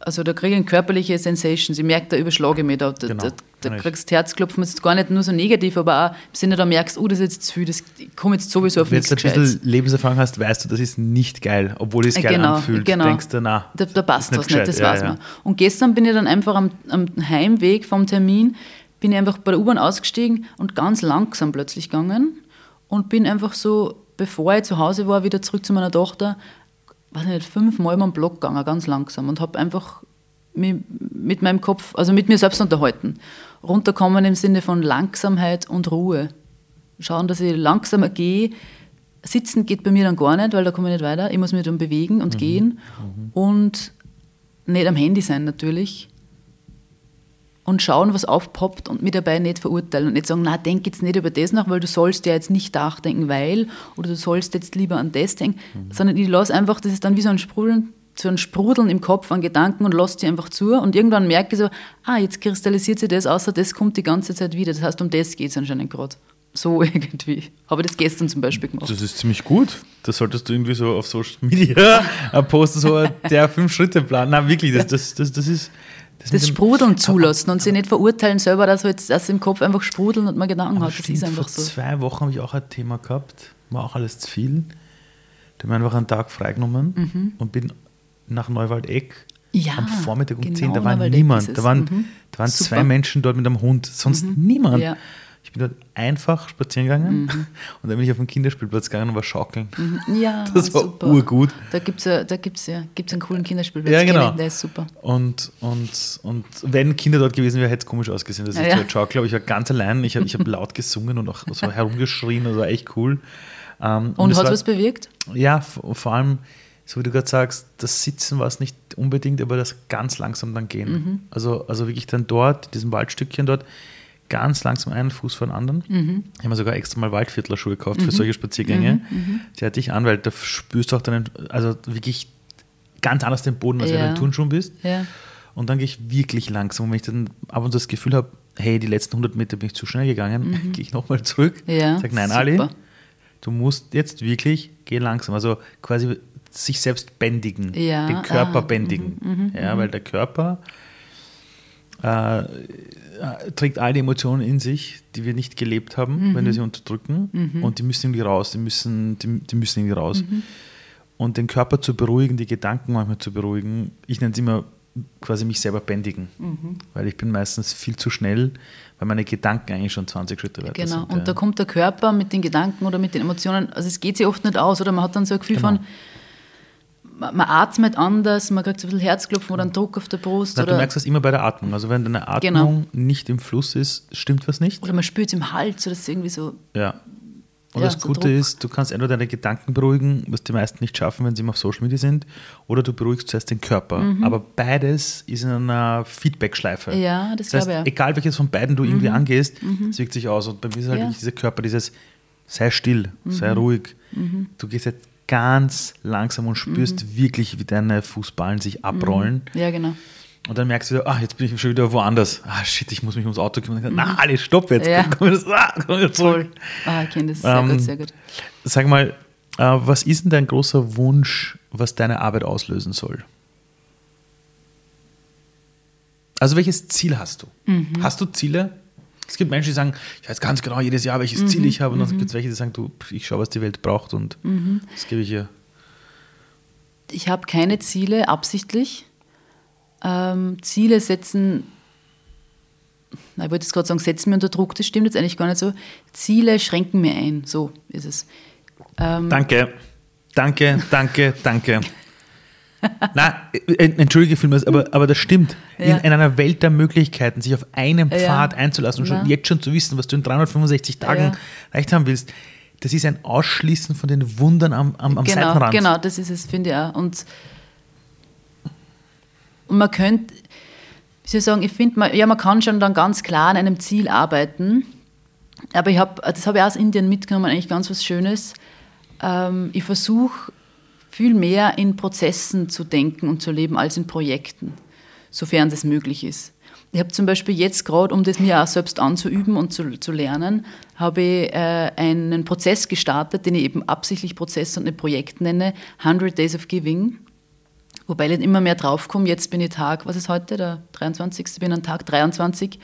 also da kriege ich körperliche Sensations. Ich merke, da überschlage ich mich. Da, da, Genau, da, da kriegst du Herzklopfen, das ist gar nicht nur so negativ, aber auch im Sinne, da merkst du, oh, das ist jetzt zu viel, das, ich komme jetzt sowieso auf Wenn nichts du ein bisschen Lebenserfahrung hast, weißt du, das ist nicht geil, obwohl es Äh, geil genau, anfühlt. genau. Denkst du, na, Da, da passt was nicht, das gescheit. weiß Ja, man. Und gestern bin ich dann einfach am, am Heimweg vom Termin, bin ich einfach bei der U-Bahn ausgestiegen und ganz langsam plötzlich gegangen und bin einfach so, bevor ich zu Hause war, wieder zurück zu meiner Tochter, weiß ich nicht, fünfmal über den Block gegangen, ganz langsam und habe einfach mit meinem Kopf, also mit mir selbst unterhalten. Runterkommen im Sinne von Langsamkeit und Ruhe. Schauen, dass ich langsamer gehe. Sitzen geht bei mir dann gar nicht, weil da komme ich nicht weiter. Ich muss mich dann bewegen und gehen. Und nicht am Handy sein natürlich. Und schauen, was aufpoppt und mich dabei nicht verurteilen und nicht sagen, na, denk jetzt nicht über das nach, weil du sollst ja jetzt nicht nachdenken, weil, oder du sollst jetzt lieber an das denken, sondern ich lasse einfach, das ist dann wie so ein Sprudeln, so ein Sprudeln im Kopf an Gedanken und lasse die einfach zu und irgendwann merke ich so, ah, jetzt kristallisiert sich das, außer das kommt die ganze Zeit wieder. Das heißt, um das geht es anscheinend gerade. So irgendwie. Habe ich das gestern zum Beispiel gemacht. Das ist ziemlich gut. Das solltest du irgendwie so auf Social Media äh, posten, so der Fünf-Schritte-Plan. Na, wirklich, das, das, das, das ist. Das, Das Sprudeln zulassen und sich nicht verurteilen selber, dass jetzt das im Kopf einfach sprudeln und man Gedanken hat. Das ist einfach vor so. zwei Wochen habe ich auch ein Thema gehabt, war auch alles zu viel. Da habe ich einfach einen Tag freigenommen und bin nach Neuwaldeck Mhm. Ja, am Vormittag um genau, 10. Da war niemand. Da waren, Mhm. da waren Super. zwei Menschen dort mit einem Hund, sonst niemand. Ja. Ich bin dort einfach spazieren gegangen Mhm. und dann bin ich auf den Kinderspielplatz gegangen und war schaukeln. Ja, Das war super. urgut. Da gibt es ja, da gibt's ja gibt's einen coolen Kinderspielplatz. Ja, genau. Der ist super. Und, und, und wenn Kinder dort gewesen wären, hätte es komisch ausgesehen, dass ich Ja, ja. dort schaukle. Aber ich war ganz allein. Ich habe ich hab laut gesungen und auch so herumgeschrien. Das war echt cool. Ähm, Und, es hat war, was bewirkt? Ja, vor allem, so wie du gerade sagst, das Sitzen war es nicht unbedingt, aber das ganz langsam dann gehen. Mhm. Also, also wirklich dann dort, in diesem Waldstückchen dort, ganz langsam einen Fuß vor den anderen. Mhm. Ich habe mir sogar extra mal Waldviertlerschuhe gekauft für solche Spaziergänge. Mhm. Die hatte ich an, weil da spürst du auch deinen, also wirklich ganz anders den Boden, als wenn du Ja. in Turnschuhen bist. Ja. Und dann gehe ich wirklich langsam. Und wenn ich dann ab und zu das Gefühl habe, hey, die letzten 100 Meter bin ich zu schnell gegangen, gehe ich nochmal zurück. Mhm. Ja, Sag, nein, super. Ali, du musst jetzt wirklich, geh langsam. Also quasi sich selbst bändigen, Ja, den Körper ah, bändigen. ja, weil der Körper äh, trägt all die Emotionen in sich, die wir nicht gelebt haben, wenn wir sie unterdrücken. Und die müssen irgendwie raus, die müssen, die, die müssen irgendwie raus. Und den Körper zu beruhigen, die Gedanken manchmal zu beruhigen, ich nenne es immer quasi mich selber bändigen. Weil ich bin meistens viel zu schnell, weil meine Gedanken eigentlich schon 20 Schritte weiter Genau. sind. Und ja. da kommt der Körper mit den Gedanken oder mit den Emotionen, also es geht sich oft nicht aus, oder man hat dann so ein Gefühl Genau. von, man, atmet anders, man kriegt so ein bisschen Herzklopfen oder einen Druck auf der Brust. Na, du merkst das immer bei der Atmung. Also wenn deine Atmung Genau. nicht im Fluss ist, stimmt was nicht. oder man spürt es im Hals, oder das ist irgendwie so, Ja. Und Ja, das so Gute Druck. ist, du kannst entweder deine Gedanken beruhigen, was die meisten nicht schaffen, wenn sie immer auf Social Media sind, oder du beruhigst zuerst den Körper. Aber beides ist in einer Feedback-Schleife. Mhm. Ja, das heißt, glaube ich. Mhm. egal welches von beiden du irgendwie angehst, es wirkt sich aus. Und bei mir ist halt Ja. dieser Körper, dieses sei still, Mhm. sei ruhig. Du gehst jetzt ganz langsam und spürst Mhm. wirklich, wie deine Fußballen sich abrollen. ja genau. Und dann merkst du wieder, ah, jetzt bin ich schon wieder woanders. Ah, shit, ich muss mich ums Auto kümmern. Na, alles, stopp jetzt. Mhm. Ja. Komm, wieder, ah, komm wieder zurück. Ah, ich kenne das sehr Ähm, gut, sehr gut. Sag mal, äh, was ist denn dein großer Wunsch, was deine Arbeit auslösen soll? Also welches Ziel hast du? Mhm. Hast du Ziele? Es gibt Menschen, die sagen, ich weiß ganz genau jedes Jahr, welches Mhm. Ziel ich habe. Und dann gibt es welche, die sagen, du, ich schaue, was die Welt braucht und Mhm. das gebe ich ihr. Ich habe keine Ziele absichtlich. Ähm, Ziele setzen, na, ich wollte jetzt gerade sagen, setzen mir unter Druck, das stimmt jetzt eigentlich gar nicht so. Ziele schränken mir ein, so ist es. Ähm, danke, danke, danke, danke. Nein, äh, entschuldige vielmals, aber, aber das stimmt. Ja. In, in, einer Welt der Möglichkeiten, sich auf einen Pfad ja. einzulassen und schon, jetzt schon zu wissen, was du in 365 Tagen ja. erreicht haben willst, das ist ein Ausschließen von den Wundern am, am, am genau, Seitenrand. Genau, das ist es, finde ich auch. Und, und man könnte, wie soll ich sagen, ich finde, ja, man kann schon dann ganz klar an einem Ziel arbeiten, aber ich habe, das habe ich aus Indien mitgenommen, eigentlich ganz was Schönes. Ähm, ich versuche viel mehr in Prozessen zu denken und zu leben als in Projekten, sofern das möglich ist. Ich habe zum Beispiel jetzt gerade, um das mir auch selbst anzuüben und zu, zu lernen, habe ich äh, einen Prozess gestartet, den ich eben absichtlich Prozess und nicht Projekt nenne, 100 Days of Giving. Wobei ich immer mehr draufkomme, jetzt bin ich Tag, was ist heute, der 23. bin an Tag 23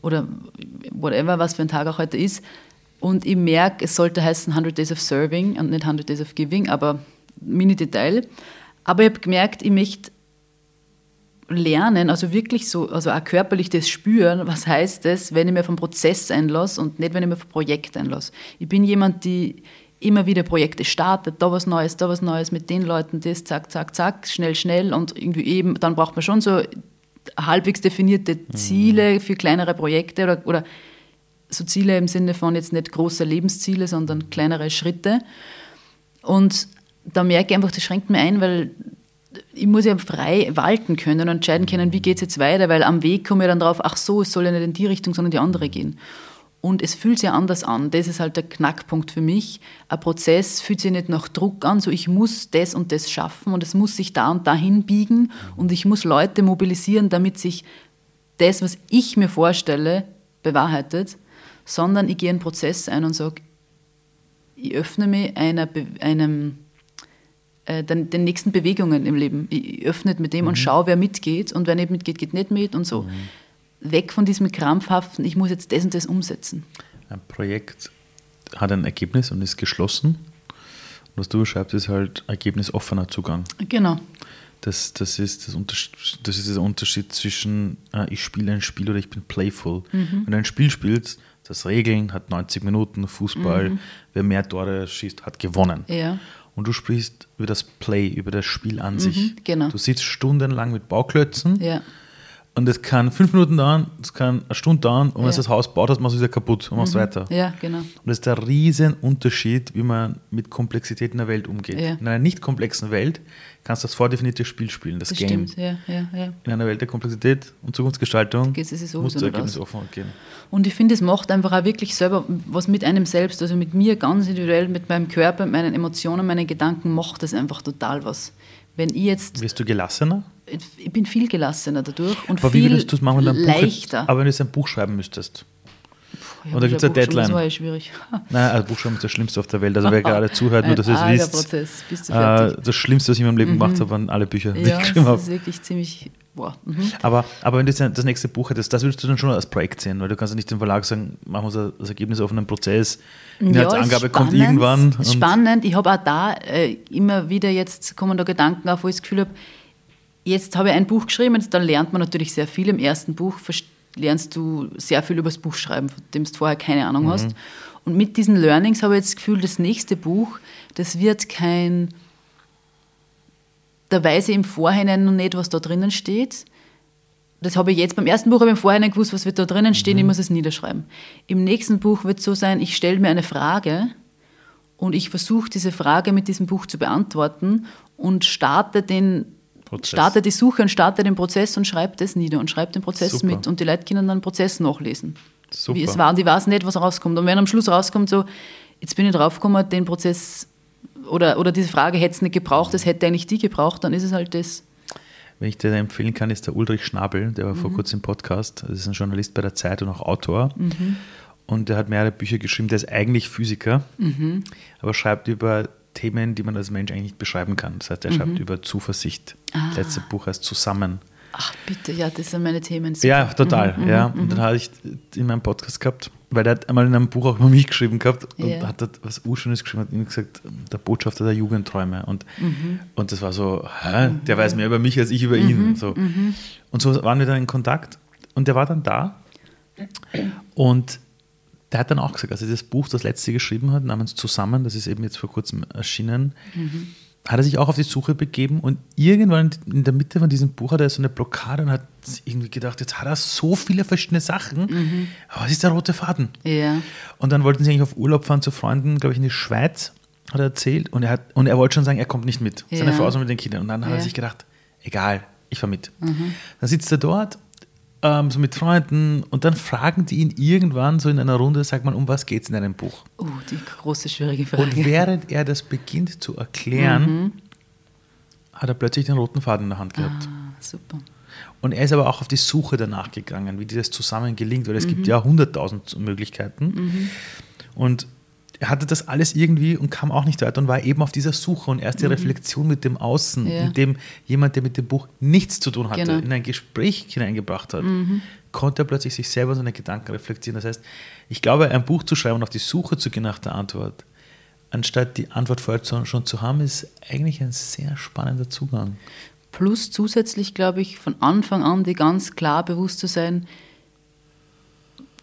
oder whatever, was für ein Tag auch heute ist. Und ich merke, es sollte heißen 100 Days of Serving und nicht 100 Days of Giving, aber Mini-Detail. Aber ich habe gemerkt, ich möchte lernen, also wirklich so, also auch körperlich das spüren, was heißt das, wenn ich mir vom Prozess einlasse und nicht, wenn ich mir vom Projekt einlasse. Ich bin jemand, die immer wieder Projekte startet, da was Neues, da was Neues, mit den Leuten das, zack, zack, zack, schnell, schnell und irgendwie eben, dann braucht man schon so halbwegs definierte Ziele für kleinere Projekte oder, oder so Ziele im Sinne von jetzt nicht große Lebensziele, sondern kleinere Schritte. Und da merke ich einfach, das schränkt mir ein, weil ich muss ja frei walten können und entscheiden können, wie geht es jetzt weiter, weil am Weg komme ich dann drauf, ach so, es soll ja nicht in die Richtung, sondern die andere gehen. Und es fühlt sich anders an. Das ist halt der Knackpunkt für mich. Ein Prozess fühlt sich nicht nach Druck an, so ich muss das und das schaffen und es muss sich da und dahin biegen und ich muss Leute mobilisieren, damit sich das, was ich mir vorstelle, bewahrheitet, sondern ich gehe einen Prozess ein und sage, ich öffne mich einer, einem den, den, nächsten Bewegungen im Leben. Ich öffne mit dem mhm. und schaue, wer mitgeht und wer nicht mitgeht, geht nicht mit und so. Mhm. Weg von diesem krampfhaften, ich muss jetzt das und das umsetzen. Ein Projekt hat ein Ergebnis und ist geschlossen. Und was du beschreibst, ist halt ergebnisoffener Zugang. Genau. Das, das, ist, das, das ist der Unterschied zwischen äh, ich spiele ein Spiel oder ich bin playful. Mhm. Wenn du ein Spiel spielst, das Regeln, hat 90 Minuten, Fußball, mhm. wer mehr Tore schießt, hat gewonnen. Ja und du sprichst über das Play, über das Spiel an mhm, sich. Genau. Du sitzt stundenlang mit Bauklötzen ja. Und es kann fünf Minuten dauern, es kann eine Stunde dauern und ja. wenn du das Haus baut hast, machst du es wieder kaputt und machst mhm. weiter. Ja, genau. Und das ist der riesen Unterschied, wie man mit Komplexität in der Welt umgeht. Ja. In einer nicht komplexen Welt kannst du das vordefinierte Spiel spielen, das, das Game. Stimmt. Ja, ja, ja. In einer Welt der Komplexität und Zukunftsgestaltung musst du ergebnisoffen gehen. Und ich finde, es macht einfach auch wirklich selber was mit einem selbst, also mit mir ganz individuell, mit meinem Körper, mit meinen Emotionen, meinen Gedanken, macht das einfach total was. Wenn ich jetzt... Wirst du gelassener? Ich bin viel gelassener dadurch und Aber viel wie würdest du ein Buch leichter. aber wenn du jetzt ein Buch schreiben müsstest? Ja, und da gibt es eine Deadline. Das war ja schwierig. Nein, also Buchstaben ist das Schlimmste auf der Welt. Also wer gerade zuhört, nur dass ihr es wisst. Prozess, bis du äh, das Schlimmste, was ich in meinem Leben mhm. gemacht habe, waren alle Bücher, die ja, geschrieben habe. Das ist wirklich ziemlich. Boah. Mhm. Aber, aber wenn du jetzt das nächste Buch hättest, das würdest du dann schon als Projekt sehen, weil du kannst ja nicht dem Verlag sagen, machen wir das Ergebnis auf einen Prozess. Inhaltsangabe ja, kommt irgendwann. Spannend. Ich habe auch da äh, immer wieder jetzt kommen da Gedanken auf, wo ich das Gefühl habe, jetzt habe ich ein Buch geschrieben, dann lernt man natürlich sehr viel im ersten Buch, lernst du sehr viel über das Buch schreiben, von dem du vorher keine Ahnung mhm. hast. Und mit diesen Learnings habe ich jetzt das Gefühl, das nächste Buch, das wird kein, da weiß ich im Vorhinein noch nicht, was da drinnen steht. Das habe ich jetzt beim ersten Buch habe ich im Vorhinein gewusst, was wird da drinnen stehen, mhm. ich muss es niederschreiben. Im nächsten Buch wird es so sein, ich stelle mir eine Frage und ich versuche diese Frage mit diesem Buch zu beantworten und starte den Prozess. Starte die Suche und starte den Prozess und schreibe das nieder und schreibe den Prozess Super. mit und die Leute können dann den Prozess nachlesen. Super. Wie es war und die weiß nicht, was rauskommt. Und wenn am Schluss rauskommt, so, jetzt bin ich draufgekommen, den Prozess oder, oder diese Frage hätte es nicht gebraucht, das hätte eigentlich die gebraucht, dann ist es halt das. Wenn ich dir empfehlen kann, ist der Ulrich Schnabel, der war mhm. vor kurzem im Podcast. Das ist ein Journalist bei der Zeit und auch Autor. Mhm. Und der hat mehrere Bücher geschrieben. Der ist eigentlich Physiker, mhm. aber schreibt über Themen, die man als Mensch eigentlich nicht beschreiben kann. Das heißt, er mhm. schreibt über Zuversicht. Ah. Das letzte Buch heißt Zusammen. Ach bitte, ja, das sind meine Themen. Super. Ja, total. Mhm, ja. Mhm, und dann mhm. habe ich in meinem Podcast gehabt, weil der hat einmal in einem Buch auch über mich geschrieben gehabt und yeah. hat was Urschönes geschrieben, hat ihm gesagt, der Botschafter der Jugendträume. Und, mhm. und das war so, hä? der weiß mehr über mich als ich über ihn. Mhm. So. Und so waren wir dann in Kontakt und der war dann da Und der hat dann auch gesagt, als er das Buch, das letzte geschrieben hat, namens Zusammen, das ist eben jetzt vor kurzem erschienen, mhm. hat er sich auch auf die Suche begeben und irgendwann in der Mitte von diesem Buch hat er so eine Blockade und hat irgendwie gedacht, jetzt hat er so viele verschiedene Sachen, mhm. aber was ist der rote Faden? Ja. Und dann wollten sie eigentlich auf Urlaub fahren zu Freunden, glaube ich, in die Schweiz, hat er erzählt und er, hat, und er wollte schon sagen, er kommt nicht mit, ja. seine Frau ist mit den Kindern. Und dann hat ja. er sich gedacht, egal, ich fahre mit. Mhm. Dann sitzt er dort ähm, so mit Freunden und dann fragen die ihn irgendwann so in einer Runde, sag mal, um was geht es in einem Buch? Oh, die große, schwierige Frage. Und während er das beginnt zu erklären, mhm. hat er plötzlich den roten Faden in der Hand gehabt. Ah, super. Und er ist aber auch auf die Suche danach gegangen, wie dieses zusammen gelingt, weil es mhm. gibt ja hunderttausend Möglichkeiten. Mhm. Und hatte das alles irgendwie und kam auch nicht weiter und war eben auf dieser Suche und erst die mhm. Reflexion mit dem Außen, ja. mit dem jemand, der mit dem Buch nichts zu tun hatte, genau. in ein Gespräch hineingebracht hat, mhm. konnte er plötzlich sich selber seine Gedanken reflektieren. Das heißt, ich glaube, ein Buch zu schreiben und auf die Suche zu gehen nach der Antwort, anstatt die Antwort vorher schon zu haben, ist eigentlich ein sehr spannender Zugang. Plus zusätzlich, glaube ich, von Anfang an die ganz klar bewusst zu sein,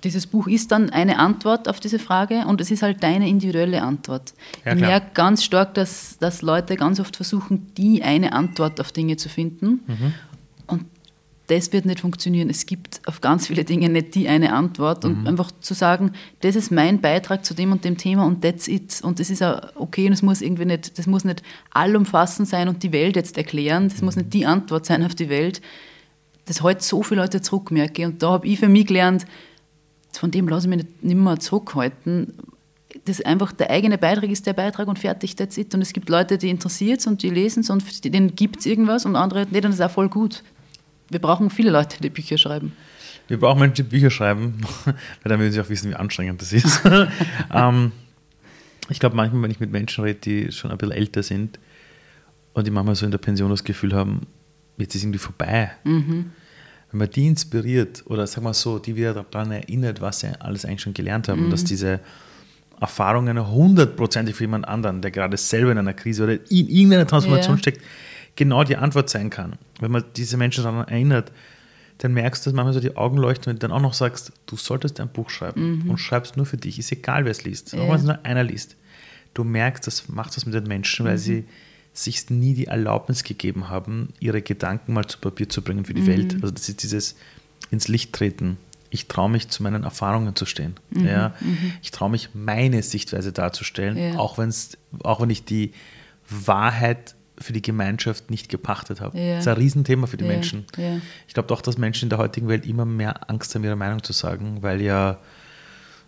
dieses Buch ist dann eine Antwort auf diese Frage und es ist halt deine individuelle Antwort. Ja, ich merke ganz stark, dass, dass Leute ganz oft versuchen, die eine Antwort auf Dinge zu finden. Mhm. Und das wird nicht funktionieren. Es gibt auf ganz viele Dinge nicht die eine Antwort. Und mhm. einfach zu sagen, das ist mein Beitrag zu dem und dem Thema und that's it. Und das ist auch okay und es muss irgendwie nicht, das muss nicht allumfassend sein und die Welt jetzt erklären. Das mhm. muss nicht die Antwort sein auf die Welt. Das hält so viele Leute zurück, merke ich. Und da habe ich für mich gelernt, von dem lasse ich mich nicht, nicht mehr zurückhalten. Das einfach der eigene Beitrag ist der Beitrag und fertig, that's it. Und es gibt Leute, die interessiert es und die lesen es und denen gibt es irgendwas und andere und das ist auch voll gut. Wir brauchen viele Leute, die Bücher schreiben. Wir brauchen Menschen, die Bücher schreiben, weil dann würden sie auch wissen, wie anstrengend das ist. ähm, ich glaube, manchmal, wenn ich mit Menschen rede, die schon ein bisschen älter sind und die manchmal so in der Pension das Gefühl haben, jetzt ist irgendwie vorbei. Mhm wenn man die inspiriert oder sag mal so, die wieder daran erinnert, was sie alles eigentlich schon gelernt haben, mhm. dass diese Erfahrungen hundertprozentig für jemand anderen, der gerade selber in einer Krise oder in irgendeiner Transformation ja. steckt, genau die Antwort sein kann. Wenn man diese Menschen daran erinnert, dann merkst du, dass manchmal so die Augen leuchten und dann auch noch sagst, du solltest ein Buch schreiben mhm. und schreibst nur für dich. Ist egal, wer es liest, ja. auch wenn es nur einer liest. Du merkst, das macht was mit den Menschen, weil mhm. sie sich nie die Erlaubnis gegeben haben, ihre Gedanken mal zu Papier zu bringen für die mhm. Welt. Also das ist dieses ins Licht treten. Ich traue mich, zu meinen Erfahrungen zu stehen. Mhm. Ja, mhm. Ich traue mich, meine Sichtweise darzustellen, ja. auch, wenn's, auch wenn ich die Wahrheit für die Gemeinschaft nicht gepachtet habe. Ja. Das ist ein Riesenthema für die ja. Menschen. Ja. Ich glaube doch, dass Menschen in der heutigen Welt immer mehr Angst haben, ihre Meinung zu sagen, weil ja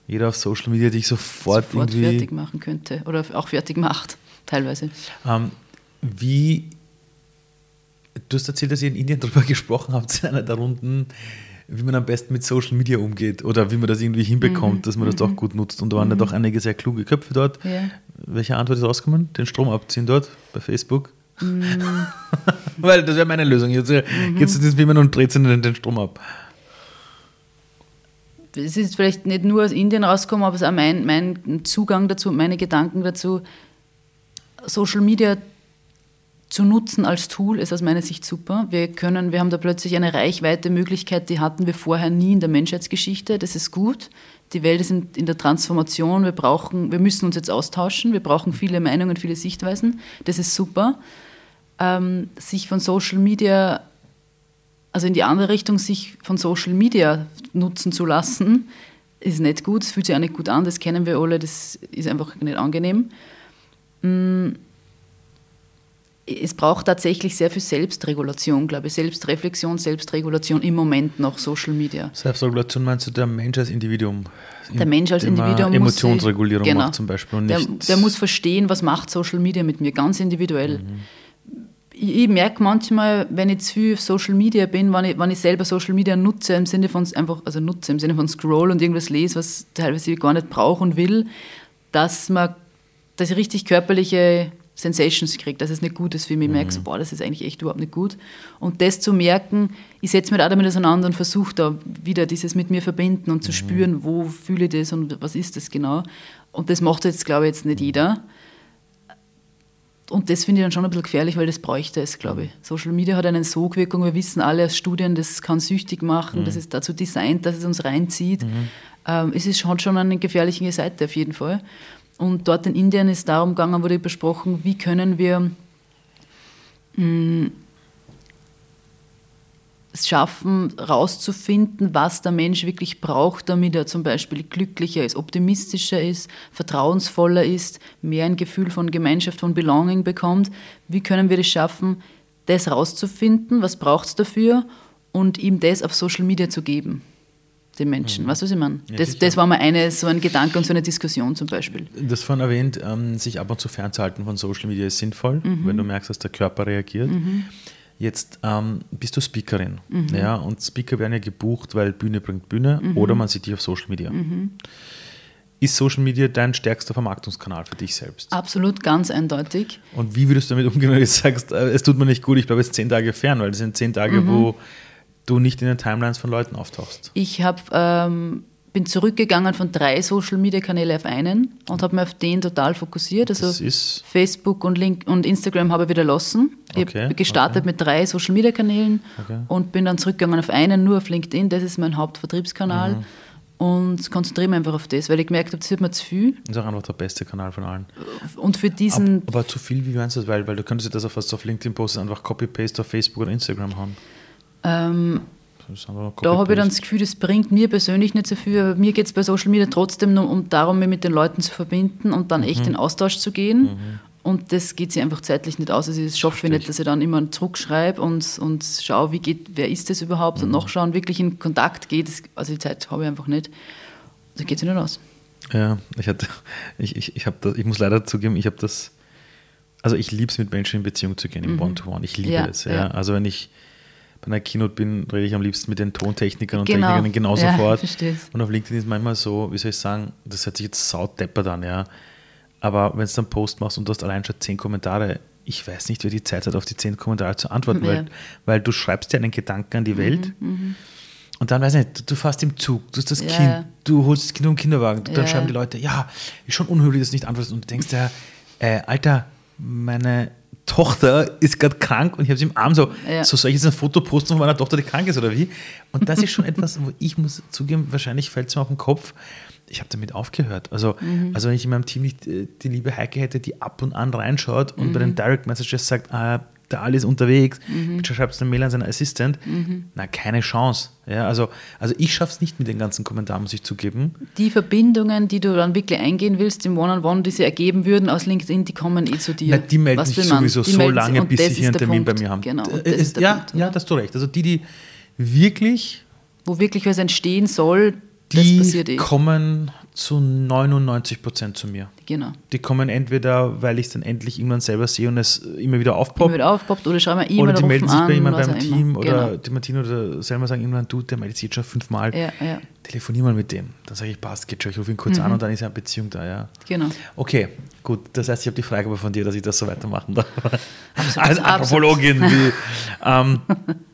jeder auf Social Media dich sofort, sofort irgendwie fertig machen könnte oder auch fertig macht, teilweise. Ähm, wie, du hast erzählt, dass ihr in Indien darüber gesprochen habt, in einer der Runden, wie man am besten mit Social Media umgeht oder wie man das irgendwie hinbekommt, mhm. dass man das mhm. doch gut nutzt. Und da waren mhm. ja doch einige sehr kluge Köpfe dort. Ja. Welche Antwort ist rausgekommen? Den Strom abziehen dort bei Facebook? Mhm. Weil das wäre meine Lösung. Jetzt geht es wie man und dreht den, den Strom ab. Es ist vielleicht nicht nur aus Indien rausgekommen, aber es ist auch mein, mein Zugang dazu, meine Gedanken dazu. Social Media zu nutzen als Tool ist aus meiner Sicht super. Wir können, wir haben da plötzlich eine Reichweite, Möglichkeit, die hatten wir vorher nie in der Menschheitsgeschichte. Das ist gut. Die Welt ist in, der Transformation. Wir brauchen, wir müssen uns jetzt austauschen. Wir brauchen viele Meinungen, viele Sichtweisen. Das ist super. Ähm, sich von Social Media, also in die andere Richtung, sich von Social Media nutzen zu lassen, ist nicht gut. Es fühlt sich auch nicht gut an. Das kennen wir alle. Das ist einfach nicht angenehm. Mm, es braucht tatsächlich sehr viel Selbstregulation, glaube ich. Selbstreflexion, Selbstregulation im Moment noch Social Media. Selbstregulation meinst du der Mensch als Individuum? Der Mensch als Individuum Emotionsregulierung muss, genau, macht zum Beispiel. Der, der, muss verstehen, was macht Social Media mit mir, ganz individuell. Mhm. Ich, ich, merke manchmal, wenn ich zu viel auf Social Media bin, wenn ich, wenn ich selber Social Media nutze, im Sinne von einfach, also nutze im Sinne von Scroll und irgendwas lese, was teilweise ich gar nicht brauche und will, dass man, dass ich richtig körperliche Sensations kriegt, dass es nicht gut ist für mich. Ich merke so, boah, das ist eigentlich echt überhaupt nicht gut. Und das zu merken, ich setze mich auch damit auseinander und versuche da wieder dieses mit mir verbinden und zu mhm. spüren, wo fühle ich das und was ist das genau. Und das macht jetzt, glaube ich, jetzt nicht jeder. und das finde ich dann schon ein bisschen gefährlich, weil das bräuchte es, glaube ich. Social Media hat eine Sogwirkung. Wir wissen alle aus Studien, das kann süchtig machen, mhm. das ist dazu designt, dass es uns reinzieht. Mhm. Ähm, es ist schon, schon eine gefährliche Seite auf jeden Fall. Und dort in Indien ist darum gegangen, wurde besprochen, wie können wir mm, es schaffen, herauszufinden, was der Mensch wirklich braucht, damit er zum Beispiel glücklicher ist, optimistischer ist, vertrauensvoller ist, mehr ein Gefühl von Gemeinschaft, von Belonging bekommt. Wie können wir das schaffen, das herauszufinden, was braucht es dafür und ihm das auf Social Media zu geben? Den Menschen. Mhm. Weißt du, was ich meine? Ja, das, das war mal eine, so ein Gedanke und so eine Diskussion zum Beispiel. Das vorhin erwähnt, ähm, sich ab und zu fernzuhalten von Social Media ist sinnvoll, mhm. wenn du merkst, dass der Körper reagiert. Mhm. Jetzt ähm, bist du Speakerin. Mhm. Ja, und Speaker werden ja gebucht, weil Bühne bringt Bühne mhm. oder man sieht dich auf Social Media. Mhm. Ist Social Media dein stärkster Vermarktungskanal für dich selbst? Absolut, ganz eindeutig. Und wie würdest du damit umgehen, wenn du sagst, äh, es tut mir nicht gut, ich bleibe jetzt zehn Tage fern, weil das sind zehn Tage, wo du nicht in den Timelines von Leuten auftauchst? Ich habe ähm, bin zurückgegangen von drei Social Media Kanälen auf einen und habe mich auf den total fokussiert. Also Facebook und, Link und Instagram habe ich wieder lassen. Ich okay, habe gestartet okay. mit drei Social Media Kanälen okay. und bin dann zurückgegangen auf einen, nur auf LinkedIn. Das ist mein Hauptvertriebskanal. Mhm. Und konzentriere mich einfach auf das, weil ich gemerkt habe, das wird mir zu viel. Das ist auch einfach der beste Kanal von allen. Und für diesen. Aber, aber zu viel, wie meinst du das? Weil, weil du könntest das auf, was auf LinkedIn posten, einfach Copy-Paste auf Facebook oder Instagram haben. Ähm, da habe ich dann das Gefühl, das bringt mir persönlich nicht so viel. Aber mir geht es bei Social Media trotzdem nur um darum, mich mit den Leuten zu verbinden und dann mhm. echt in Austausch zu gehen. Mhm. Und das geht sich einfach zeitlich nicht aus. Also das schaffe ich nicht, dass ich dann immer zurückschreibe und, und schaue, wie geht, wer ist das überhaupt mhm. und nachschauen, wirklich in Kontakt geht. Also die Zeit habe ich einfach nicht. Da geht es nicht aus. Ja, ich hatte, ich, ich, ich, das, ich muss leider zugeben, ich habe das, also ich liebe es mit Menschen in Beziehung zu gehen, im mhm. One-to-One. -One. Ich liebe ja, es. Ja. ja. Also wenn ich bei einer Keynote bin, rede ich am liebsten mit den Tontechnikern und genau. Technikern genauso ja, fort. Und auf LinkedIn ist manchmal so, wie soll ich sagen, das hört sich jetzt saudeppert an, ja. Aber wenn du dann einen Post machst und du hast allein schon zehn Kommentare, ich weiß nicht, wer die Zeit hat, auf die zehn Kommentare zu antworten, ja. weil, weil du schreibst dir einen Gedanken an die Welt. Mhm, mhm. Und dann weiß ich nicht, du, du fährst im Zug, du hast das ja, Kind, du holst das Kind um den Kinderwagen, dann schreiben die Leute, ja, ist schon unhöflich, dass du nicht antwortest. Und du denkst ja, äh, Alter, meine Tochter ist gerade krank und ich habe sie im Arm so, ja. so soll ich jetzt ein Foto posten von meiner Tochter, die krank ist oder wie? Und das ist schon etwas, wo ich muss zugeben, wahrscheinlich fällt es mir auf den Kopf, ich habe damit aufgehört. Also, mhm. also wenn ich in meinem Team nicht äh, die liebe Heike hätte, die ab und an reinschaut und mhm. bei den Direct Messages sagt, ah, der Ali ist unterwegs, mhm. bitte schreibst du eine Mail an seinen Assistent. Mhm. Na, keine Chance. Ja, also, also ich schaffe es nicht mit den ganzen Kommentaren, muss ich zugeben. Die Verbindungen, die du dann wirklich eingehen willst im One-on-One, die sie ergeben würden aus LinkedIn, die kommen eh zu dir. Na, die melden sich sowieso so lange, bis sie einen Termin Punkt. bei mir haben. Genau, äh, ja, Punkt, ja, das hast du recht. Also die, die wirklich... Wo wirklich was entstehen soll, die eh. kommen zu 99 Prozent zu mir. Genau. Die kommen entweder, weil ich es dann endlich irgendwann selber sehe und es immer wieder aufpoppt. Immer wieder aufpoppt oder schreiben mir Oder die melden sich bei jemandem beim Team oder genau. die Martina oder selber sagen irgendwann, du, der meldet sich jetzt schon fünfmal. Ja, ja. Telefonier mal mit dem. Dann sage ich, passt, geht schon, ich rufe ihn kurz mhm. an und dann ist ja eine Beziehung da, ja. Genau. Okay, gut. Das heißt, ich habe die Frage aber von dir, dass ich das so weitermachen darf. Als Anthropologin. Wie, ähm,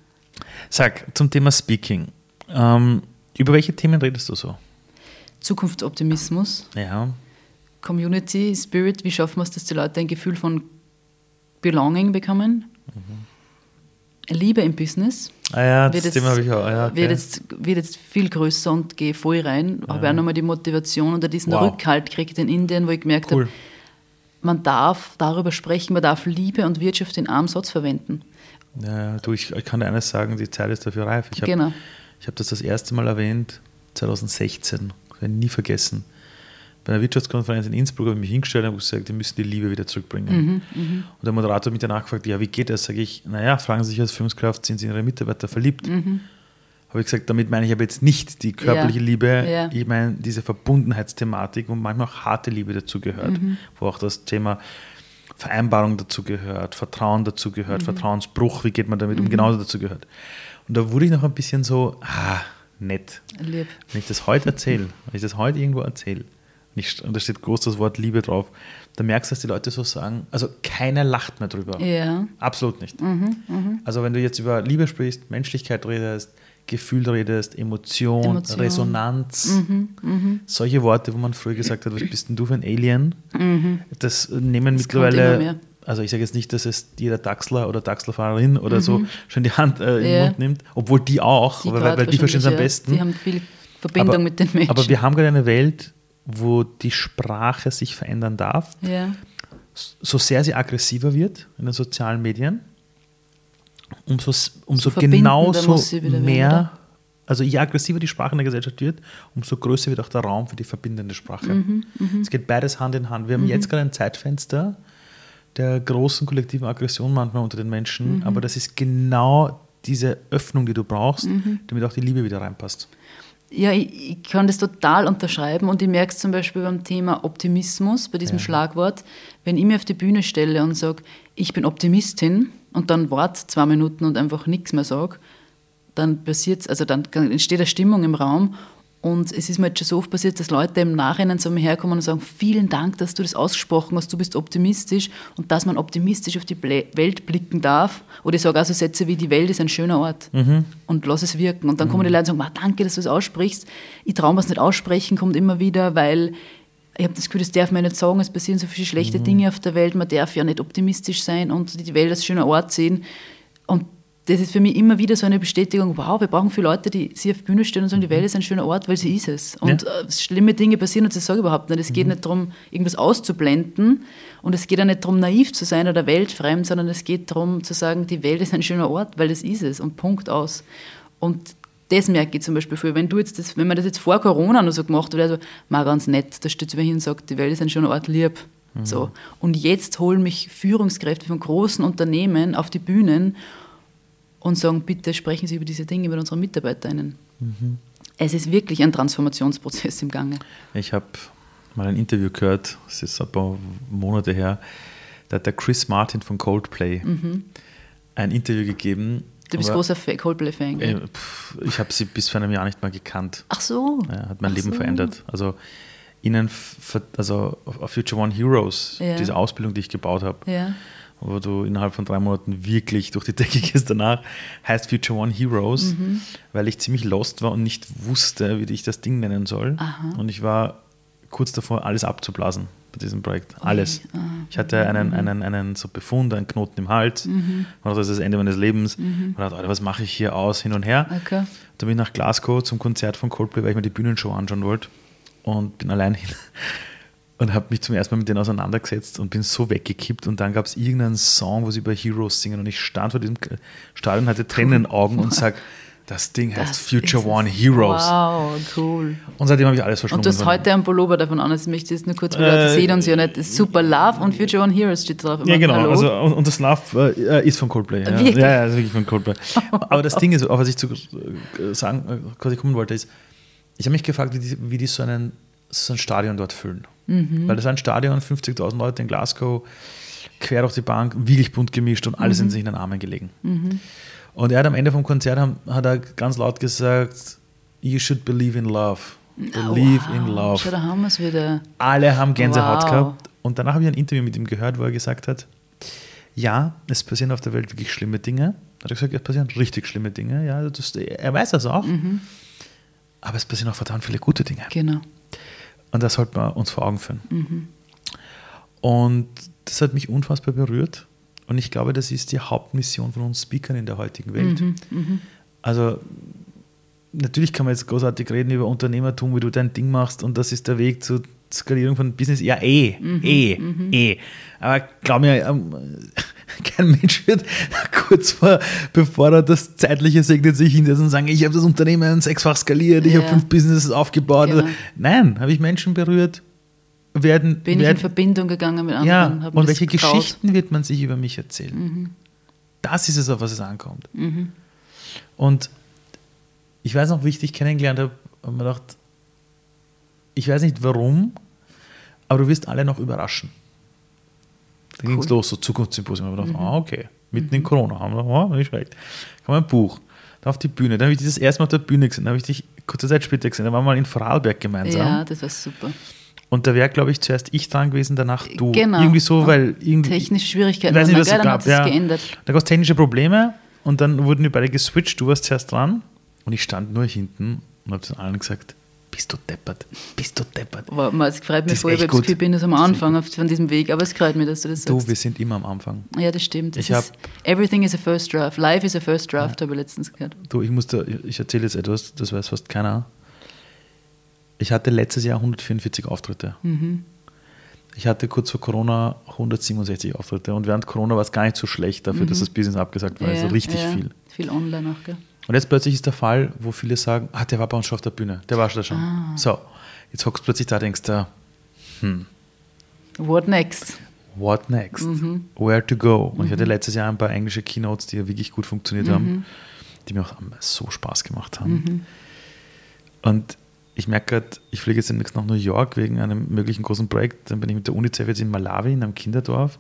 sag, zum Thema Speaking. Ähm, über welche Themen redest du so? Zukunftsoptimismus. Ja. Community, Spirit, wie schaffen wir es, dass die Leute ein Gefühl von Belonging bekommen? Mhm. Liebe im Business. Ah ja, das Thema habe ich auch. Ah ja, okay. wird, jetzt, wird jetzt viel größer und gehe voll rein. Ja. Habe auch nochmal die Motivation oder diesen wow. Rückhalt gekriegt in Indien, wo ich gemerkt cool. habe, man darf darüber sprechen, man darf Liebe und Wirtschaft in einem Satz verwenden. Ja, du, ich, ich kann dir eines sagen, die Zeit ist dafür reif. Ich habe genau. hab das das erste Mal erwähnt, 2016 werde nie vergessen. Bei einer Wirtschaftskonferenz in Innsbruck habe ich mich hingestellt und gesagt, wir müssen die Liebe wieder zurückbringen. Mhm, mh. Und der Moderator hat mich danach gefragt, ja, wie geht das? Sage ich, naja, fragen Sie sich als Führungskraft, sind Sie in Ihre Mitarbeiter verliebt? Mhm. Habe ich gesagt, damit meine ich aber jetzt nicht die körperliche ja. Liebe, ja. ich meine diese Verbundenheitsthematik, wo manchmal auch harte Liebe dazu gehört, mhm. wo auch das Thema Vereinbarung dazu gehört, Vertrauen dazu gehört, mhm. Vertrauensbruch, wie geht man damit um, mhm. genauso dazu gehört. Und da wurde ich noch ein bisschen so, ah, nett. Lieb. Wenn ich das heute erzähle, wenn ich das heute irgendwo erzähle, und da steht groß das Wort Liebe drauf, dann merkst du, dass die Leute so sagen, also keiner lacht mehr drüber. Ja. Absolut nicht. Mhm, mh. Also wenn du jetzt über Liebe sprichst, Menschlichkeit redest, Gefühl redest, Emotion, Emotion. Resonanz, mhm, mh. solche Worte, wo man früher gesagt hat, was bist denn du für ein Alien, mhm. das nehmen das mittlerweile also ich sage jetzt nicht, dass es jeder Dachsler oder Dachslerfahrerin oder so schon die Hand äh, in den. Mund nimmt, obwohl die auch, Die weil, weil die verstehen es am besten. Die haben viel Verbindung aber, mit den Menschen. aber wir haben gerade eine Welt, wo die Sprache sich verändern darf, ja. so sehr sie aggressiver wird in den sozialen Medien, umso, umso genauso sie wieder werden, mehr, oder? also je aggressiver die Sprache in der Gesellschaft wird, umso größer wird auch der Raum für die verbindende Sprache. Mhm, Es geht beides Hand in Hand. Wir haben jetzt gerade ein Zeitfenster der großen kollektiven Aggression manchmal unter den Menschen, Mhm. aber das ist genau diese Öffnung, die du brauchst, Mhm. damit auch die Liebe wieder reinpasst. Ja, ich, ich kann das total unterschreiben und ich merke es zum Beispiel beim Thema Optimismus, bei diesem Schlagwort, wenn ich mich auf die Bühne stelle und sage, ich bin Optimistin und dann wart zwei Minuten und einfach nichts mehr sage, dann passiert also dann entsteht eine Stimmung im Raum und es ist mir jetzt schon so oft passiert, dass Leute im Nachhinein zu mir herkommen und sagen, vielen Dank, dass du das ausgesprochen hast, du bist optimistisch und dass man optimistisch auf die Welt blicken darf. Oder ich sage auch so Sätze wie, die Welt ist ein schöner Ort und lass es wirken. Und dann kommen die Leute und sagen, "Ma, danke, dass du es aussprichst. Ich traue mir es nicht aussprechen, kommt immer wieder, weil ich habe das Gefühl, das darf man nicht sagen, es passieren so viele schlechte Dinge auf der Welt, man darf ja nicht optimistisch sein und die Welt als schöner Ort sehen. Und das ist für mich immer wieder so eine Bestätigung, wow, wir brauchen viele Leute, die sich auf die Bühne stellen und sagen, die Welt ist ein schöner Ort, weil sie ist es. Und äh, schlimme Dinge passieren und das sage ich überhaupt nicht. Es geht nicht darum, irgendwas auszublenden und es geht auch nicht darum, naiv zu sein oder weltfremd, sondern es geht darum zu sagen, die Welt ist ein schöner Ort, weil das ist es und Punkt aus. Und das merke ich zum Beispiel viel. Wenn du jetzt das, wenn man das jetzt vor Corona noch so gemacht hat, also mal ganz nett, da steht wer hin und sagt, die Welt ist ein schöner Ort, lieb. So. Und jetzt holen mich Führungskräfte von großen Unternehmen auf die Bühnen und sagen, bitte sprechen Sie über diese Dinge mit unseren MitarbeiterInnen. Es ist wirklich ein Transformationsprozess im Gange. Ich habe mal ein Interview gehört, das ist ein paar Monate her, da hat der Chris Martin von Coldplay ein Interview gegeben. Mhm. Du bist großer Fa- Coldplay-Fan. äh, Ich habe sie bis vor einem Jahr nicht mal gekannt. Ach so. Ja, hat mein Ach Leben so. verändert. Also ihnen, also auf Future One Heroes, Ja. diese Ausbildung, die ich gebaut habe, Ja. Wo du innerhalb von drei Monaten wirklich durch die Decke gehst danach, heißt Future One Heroes, Mhm. weil ich ziemlich lost war und nicht wusste, wie ich das Ding nennen soll. Aha. Und ich war kurz davor, alles abzublasen bei diesem Projekt. Alles. Ah. Ich hatte einen, einen, einen so Befund, einen Knoten im Hals. Mhm. Und das ist das Ende meines Lebens. Und dachte, Alter, was mache ich hier aus, hin und her. Okay. Da bin ich nach Glasgow zum Konzert von Coldplay, weil ich mir die Bühnenshow anschauen wollte. Und bin allein hin. Und habe mich zum ersten Mal mit denen auseinandergesetzt und bin so weggekippt. Und dann gab es irgendeinen Song, wo sie über Heroes singen. Und ich stand vor diesem Stadion, hatte Tränen in den Augen und sag, das Ding heißt Das Future. One Heroes. Wow, cool. Und seitdem habe ich alles verschlungen. Und du hast heute einen Pullover davon an, das möchte ich jetzt nur kurz wieder, das Äh, sieht uns ja nicht. Das super Love und Future One Heroes steht drauf. Ja, genau. Hallo. Also, und, und das Love äh, ist von Coldplay. Ja, Wirklich? ja, ja, ist wirklich von Coldplay. Aber das Ding ist, auf was ich zu äh, sagen, äh, quasi kommen wollte, ist, ich habe mich gefragt, wie die, wie die so, einen, so ein Stadion dort füllen. Mhm. Weil das ist ein Stadion, 50.000 Leute in Glasgow, quer durch die Bank, wirklich bunt gemischt und Mhm. alle sind sich in den Armen gelegen. Und er hat am Ende vom Konzert hat er ganz laut gesagt, you should believe in love. Believe Oh, wow. in love. Schau, da haben wir es wieder. Alle haben Gänsehaut Wow. gehabt. Und danach habe ich ein Interview mit ihm gehört, wo er gesagt hat, ja, es passieren auf der Welt wirklich schlimme Dinge. Hat er gesagt, es passieren richtig schlimme Dinge. Ja, das, er weiß das auch. Aber es passieren auch verdammt viele gute Dinge. Genau. Und das sollten wir uns vor Augen führen. Und das hat mich unfassbar berührt. Und ich glaube, das ist die Hauptmission von uns Speakern in der heutigen Welt. Also natürlich kann man jetzt großartig reden über Unternehmertum, wie du dein Ding machst und das ist der Weg zur Skalierung von Business. Ja, eh, eh, eh. Aber glaub mir, ähm, kein Mensch wird kurz vor, bevor er das Zeitliche segnet, sich hinsetzen und sagen, ich habe das Unternehmen sechsfach skaliert, ich Ja. habe fünf Businesses aufgebaut. Genau. Nein, habe ich Menschen berührt, werden, Bin ich in werden Verbindung gegangen mit anderen. ja, und welche getraut. Mhm. Geschichten wird man sich über mich erzählen? Das ist es, auf was es ankommt. Und ich weiß noch, wie ich dich kennengelernt habe, habe mir gedacht, ich weiß nicht warum, aber du wirst alle noch überraschen. Dann ging es Cool. Mhm. los, so Zukunftssymposium. Ich habe gedacht, ah, okay, mitten in Corona haben wir, oh, nicht schlecht. Kam ein Buch, dann auf die Bühne. Dann habe ich dich das erste Mal auf der Bühne gesehen, dann habe ich dich kurze Zeit später gesehen, dann waren wir mal in Vorarlberg gemeinsam. Ja, das war super. Und da wäre, glaube ich, zuerst ich dran gewesen, danach du. Genau. Irgendwie so, weil irgendwie. Technische Schwierigkeiten. Ich weiß nicht, was es gab. hat Ja. geändert. Da gab es technische Probleme und dann wurden wir beide geswitcht. Du warst zuerst dran und ich stand nur hinten und habe zu allen gesagt: bist du deppert, bist du deppert. Es freut Das mich voll, weil gut. ich bin das am Anfang auf, von diesem Weg, aber es freut mich, dass du das Du, sagst. wir sind immer am Anfang. ja, das stimmt. Das Ich ist, everything is a first draft. Life is a first draft, habe ich letztens gehört. Du, ich muss da, ich erzähle jetzt etwas, das weiß fast keiner. Ich hatte letztes Jahr 144 Auftritte. Ich hatte kurz vor Corona 167 Auftritte und während Corona war es gar nicht so schlecht dafür, dass das Business abgesagt war. also richtig ja, viel. Viel online auch, gell? Und jetzt plötzlich ist der Fall, wo viele sagen, ah, der war bei uns schon auf der Bühne, der war schon da schon. So, jetzt hockst du plötzlich da, denkst du, What next? what next? Where to go? Und ich hatte letztes Jahr ein paar englische Keynotes, die ja wirklich gut funktioniert haben, die mir auch so Spaß gemacht haben. Und ich merke gerade, ich fliege jetzt demnächst nach New York wegen einem möglichen großen Projekt. Dann bin ich mit der UNICEF jetzt in Malawi, in einem Kinderdorf.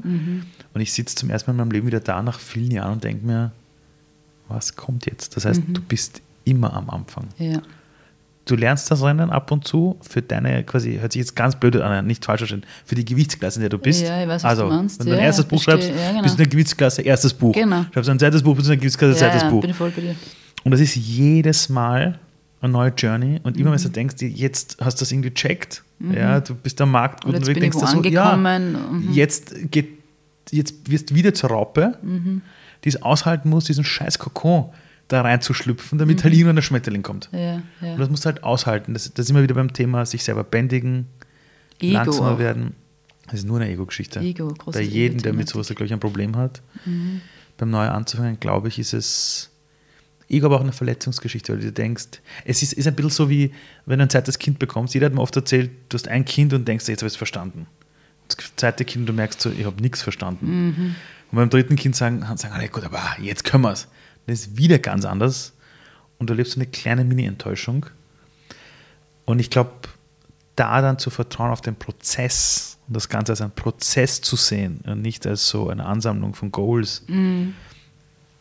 Und ich sitze zum ersten Mal in meinem Leben wieder da nach vielen Jahren und denke mir, was kommt jetzt? Das heißt, du bist immer am Anfang. Ja. Du lernst das Rennen ab und zu für deine, quasi, hört sich jetzt ganz blöd an, nicht falsch verstehen, für die Gewichtsklasse, in der du bist. Ja, ich weiß, was also, du meinst. wenn du ein Ja, erstes Buch verstehe. schreibst, Ja, genau. bist du in der Gewichtsklasse erstes Buch. Genau. Schreibst du ein zweites Buch, bist du in der Gewichtsklasse zweites Buch. bin ich voll bei dir. Und das ist jedes Mal eine neue Journey. Und Mhm. immer wenn du denkst, jetzt hast du das irgendwie gecheckt, ja, du bist am Markt gut Und denkst du so, ja. Mhm. jetzt, geht, jetzt wirst du wieder zur Raupe, Mhm. Die es aushalten muss, diesen scheiß Kokon da reinzuschlüpfen, damit Mhm. halt irgendwann der Schmetterling kommt. Ja, ja. Und das musst du halt aushalten. Das, das ist immer wieder beim Thema, sich selber bändigen, Ego langsamer auch. werden. Das ist nur eine Ego-Geschichte. Ego, Bei jedem, der mit sowas, glaube ich, ein Problem hat, Mhm. beim Neu anzufangen, glaube ich, ist es Ego, aber auch eine Verletzungsgeschichte, weil du dir denkst, es ist, ist ein bisschen so wie, wenn du ein zweites Kind bekommst. Jeder hat mir oft erzählt, du hast ein Kind und denkst, jetzt habe ich es verstanden. Das zweite Kind, du merkst so, ich habe nichts verstanden. Mhm. Und beim dritten Kind sagen, sagen alle, gut, aber jetzt können wir es. Das ist wieder ganz anders. Und du erlebst eine kleine Mini-Enttäuschung. Und ich glaube, da dann zu vertrauen auf den Prozess und das Ganze als einen Prozess zu sehen und nicht als so eine Ansammlung von Goals,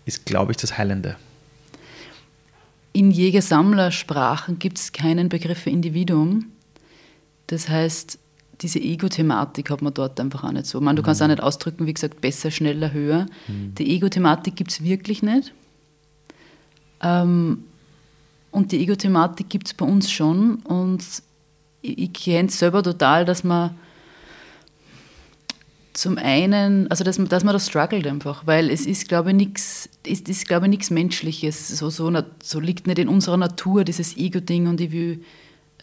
ist, glaube ich, das Heilende. In Jäger-Sammler-Sprachen gibt es keinen Begriff für Individuum. Das heißt, diese Ego-Thematik hat man dort einfach auch nicht so. Man, du kannst auch nicht ausdrücken, wie gesagt, besser, schneller, höher. Die Ego-Thematik gibt es wirklich nicht. Ähm, und die Ego-Thematik gibt es bei uns schon. Und ich, ich kenne es selber total, dass man zum einen, also dass man, dass man das struggelt einfach, weil es ist, glaube ich, nichts, ist, ist, glaube ich, nichts Menschliches. So, so, so liegt nicht in unserer Natur dieses Ego-Ding und ich will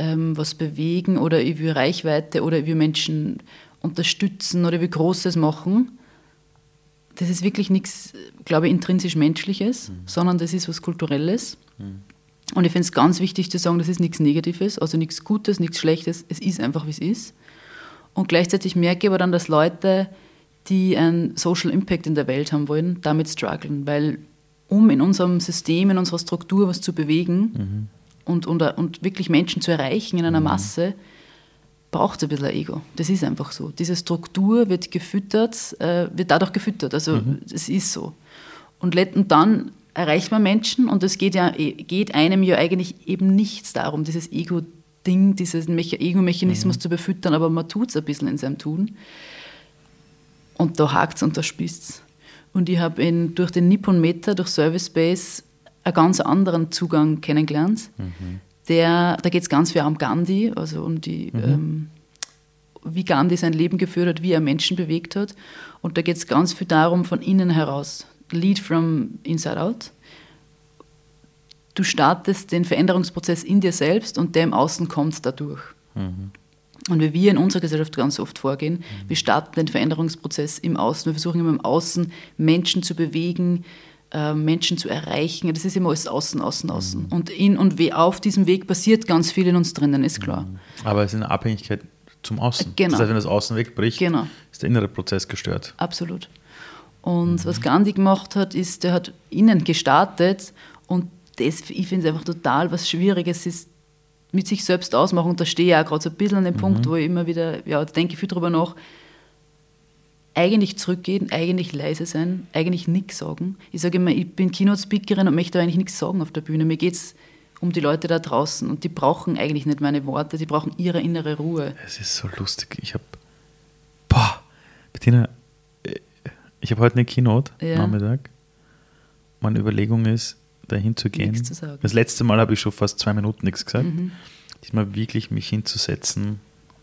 ähm, was bewegen oder ich will Reichweite oder ich will Menschen unterstützen oder ich will Großes machen. Das ist wirklich nichts, glaube ich, intrinsisch Menschliches, sondern das ist was Kulturelles. Und ich finde es ganz wichtig zu sagen, das ist nichts Negatives, also nichts Gutes, nichts Schlechtes, es ist einfach, wie es ist. Und gleichzeitig merke ich aber dann, dass Leute, die einen Social Impact in der Welt haben wollen, damit strugglen. Weil um in unserem System, in unserer Struktur was zu bewegen und, und, und wirklich Menschen zu erreichen in einer Masse, braucht es ein bisschen ein Ego. Das ist einfach so. Diese Struktur wird gefüttert, äh, wird dadurch gefüttert. Also es ist so. Und, dann erreicht man Menschen und es geht, ja, geht einem ja eigentlich eben nichts darum, dieses Ego-Ding, diesen Mecha- Ego-Mechanismus zu befüttern, aber man tut es ein bisschen in seinem Tun. Und da hakt es und da spießt es. Und ich habe durch den Nippon Meta, durch Service Space, einen ganz anderen Zugang kennengelernt. Der, da geht es ganz viel um Gandhi, also um die, ähm, wie Gandhi sein Leben geführt hat, wie er Menschen bewegt hat. Und da geht es ganz viel darum, von innen heraus. Lead from inside out. Du startest den Veränderungsprozess in dir selbst und der im Außen kommt dadurch. Und wie wir in unserer Gesellschaft ganz oft vorgehen, wir starten den Veränderungsprozess im Außen. Wir versuchen immer im Außen Menschen zu bewegen, äh, Menschen zu erreichen. Das ist immer alles Außen, Außen, Außen. Und, in, und we- auf diesem Weg passiert ganz viel in uns drinnen, ist klar. Aber es ist eine Abhängigkeit zum Außen. Genau. Das heißt, wenn das Außen wegbricht, Genau. ist der innere Prozess gestört. Absolut. Und was Gandhi gemacht hat, ist, der hat innen gestartet und das, ich finde es einfach total was Schwieriges ist, mit sich selbst ausmachen. Und da stehe ich auch gerade so ein bisschen an dem Punkt, wo ich immer wieder, ja, da denke ich viel drüber nach, eigentlich zurückgehen, eigentlich leise sein, eigentlich nichts sagen. Ich sage immer, ich bin Keynote-Speakerin und möchte eigentlich nichts sagen auf der Bühne. Mir geht es um die Leute da draußen und die brauchen eigentlich nicht meine Worte, die brauchen ihre innere Ruhe. Es ist so lustig. Ich habe, boah, Bettina, äh, ich habe heute eine Keynote Ja. Nachmittag. Meine Überlegung ist, dahin zu gehen. Nichts zu sagen. Mhm. Das letzte Mal habe ich schon fast zwei Minuten nichts gesagt. diesmal wirklich mich hinzusetzen,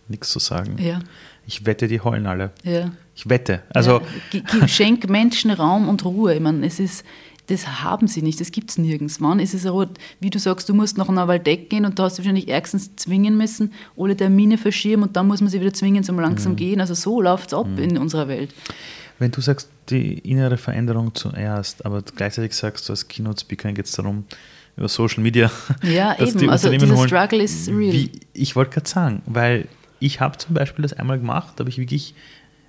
nichts zu sagen. Ja. Ich wette, die heulen alle. Ja. Ich wette. Also, ja. Schenk Menschen Raum und Ruhe. Ich meine, es ist, das haben sie nicht, das gibt es nirgends. Wann ist es Ruhe? Wie du sagst, du musst nach einer Waldeck gehen und da hast du wahrscheinlich erstens zwingen müssen, alle Termine verschieben und dann muss man sie wieder zwingen zum langsam gehen. Also so läuft es ab in unserer Welt. wenn du sagst, die innere Veränderung zuerst, aber gleichzeitig sagst du als Keynote-Speaker geht es darum, über Social Media. Ja, eben. Also dieser holen. Struggle ist real. Wie, ich wollte gerade sagen, weil ich habe zum Beispiel das einmal gemacht, da habe ich wirklich,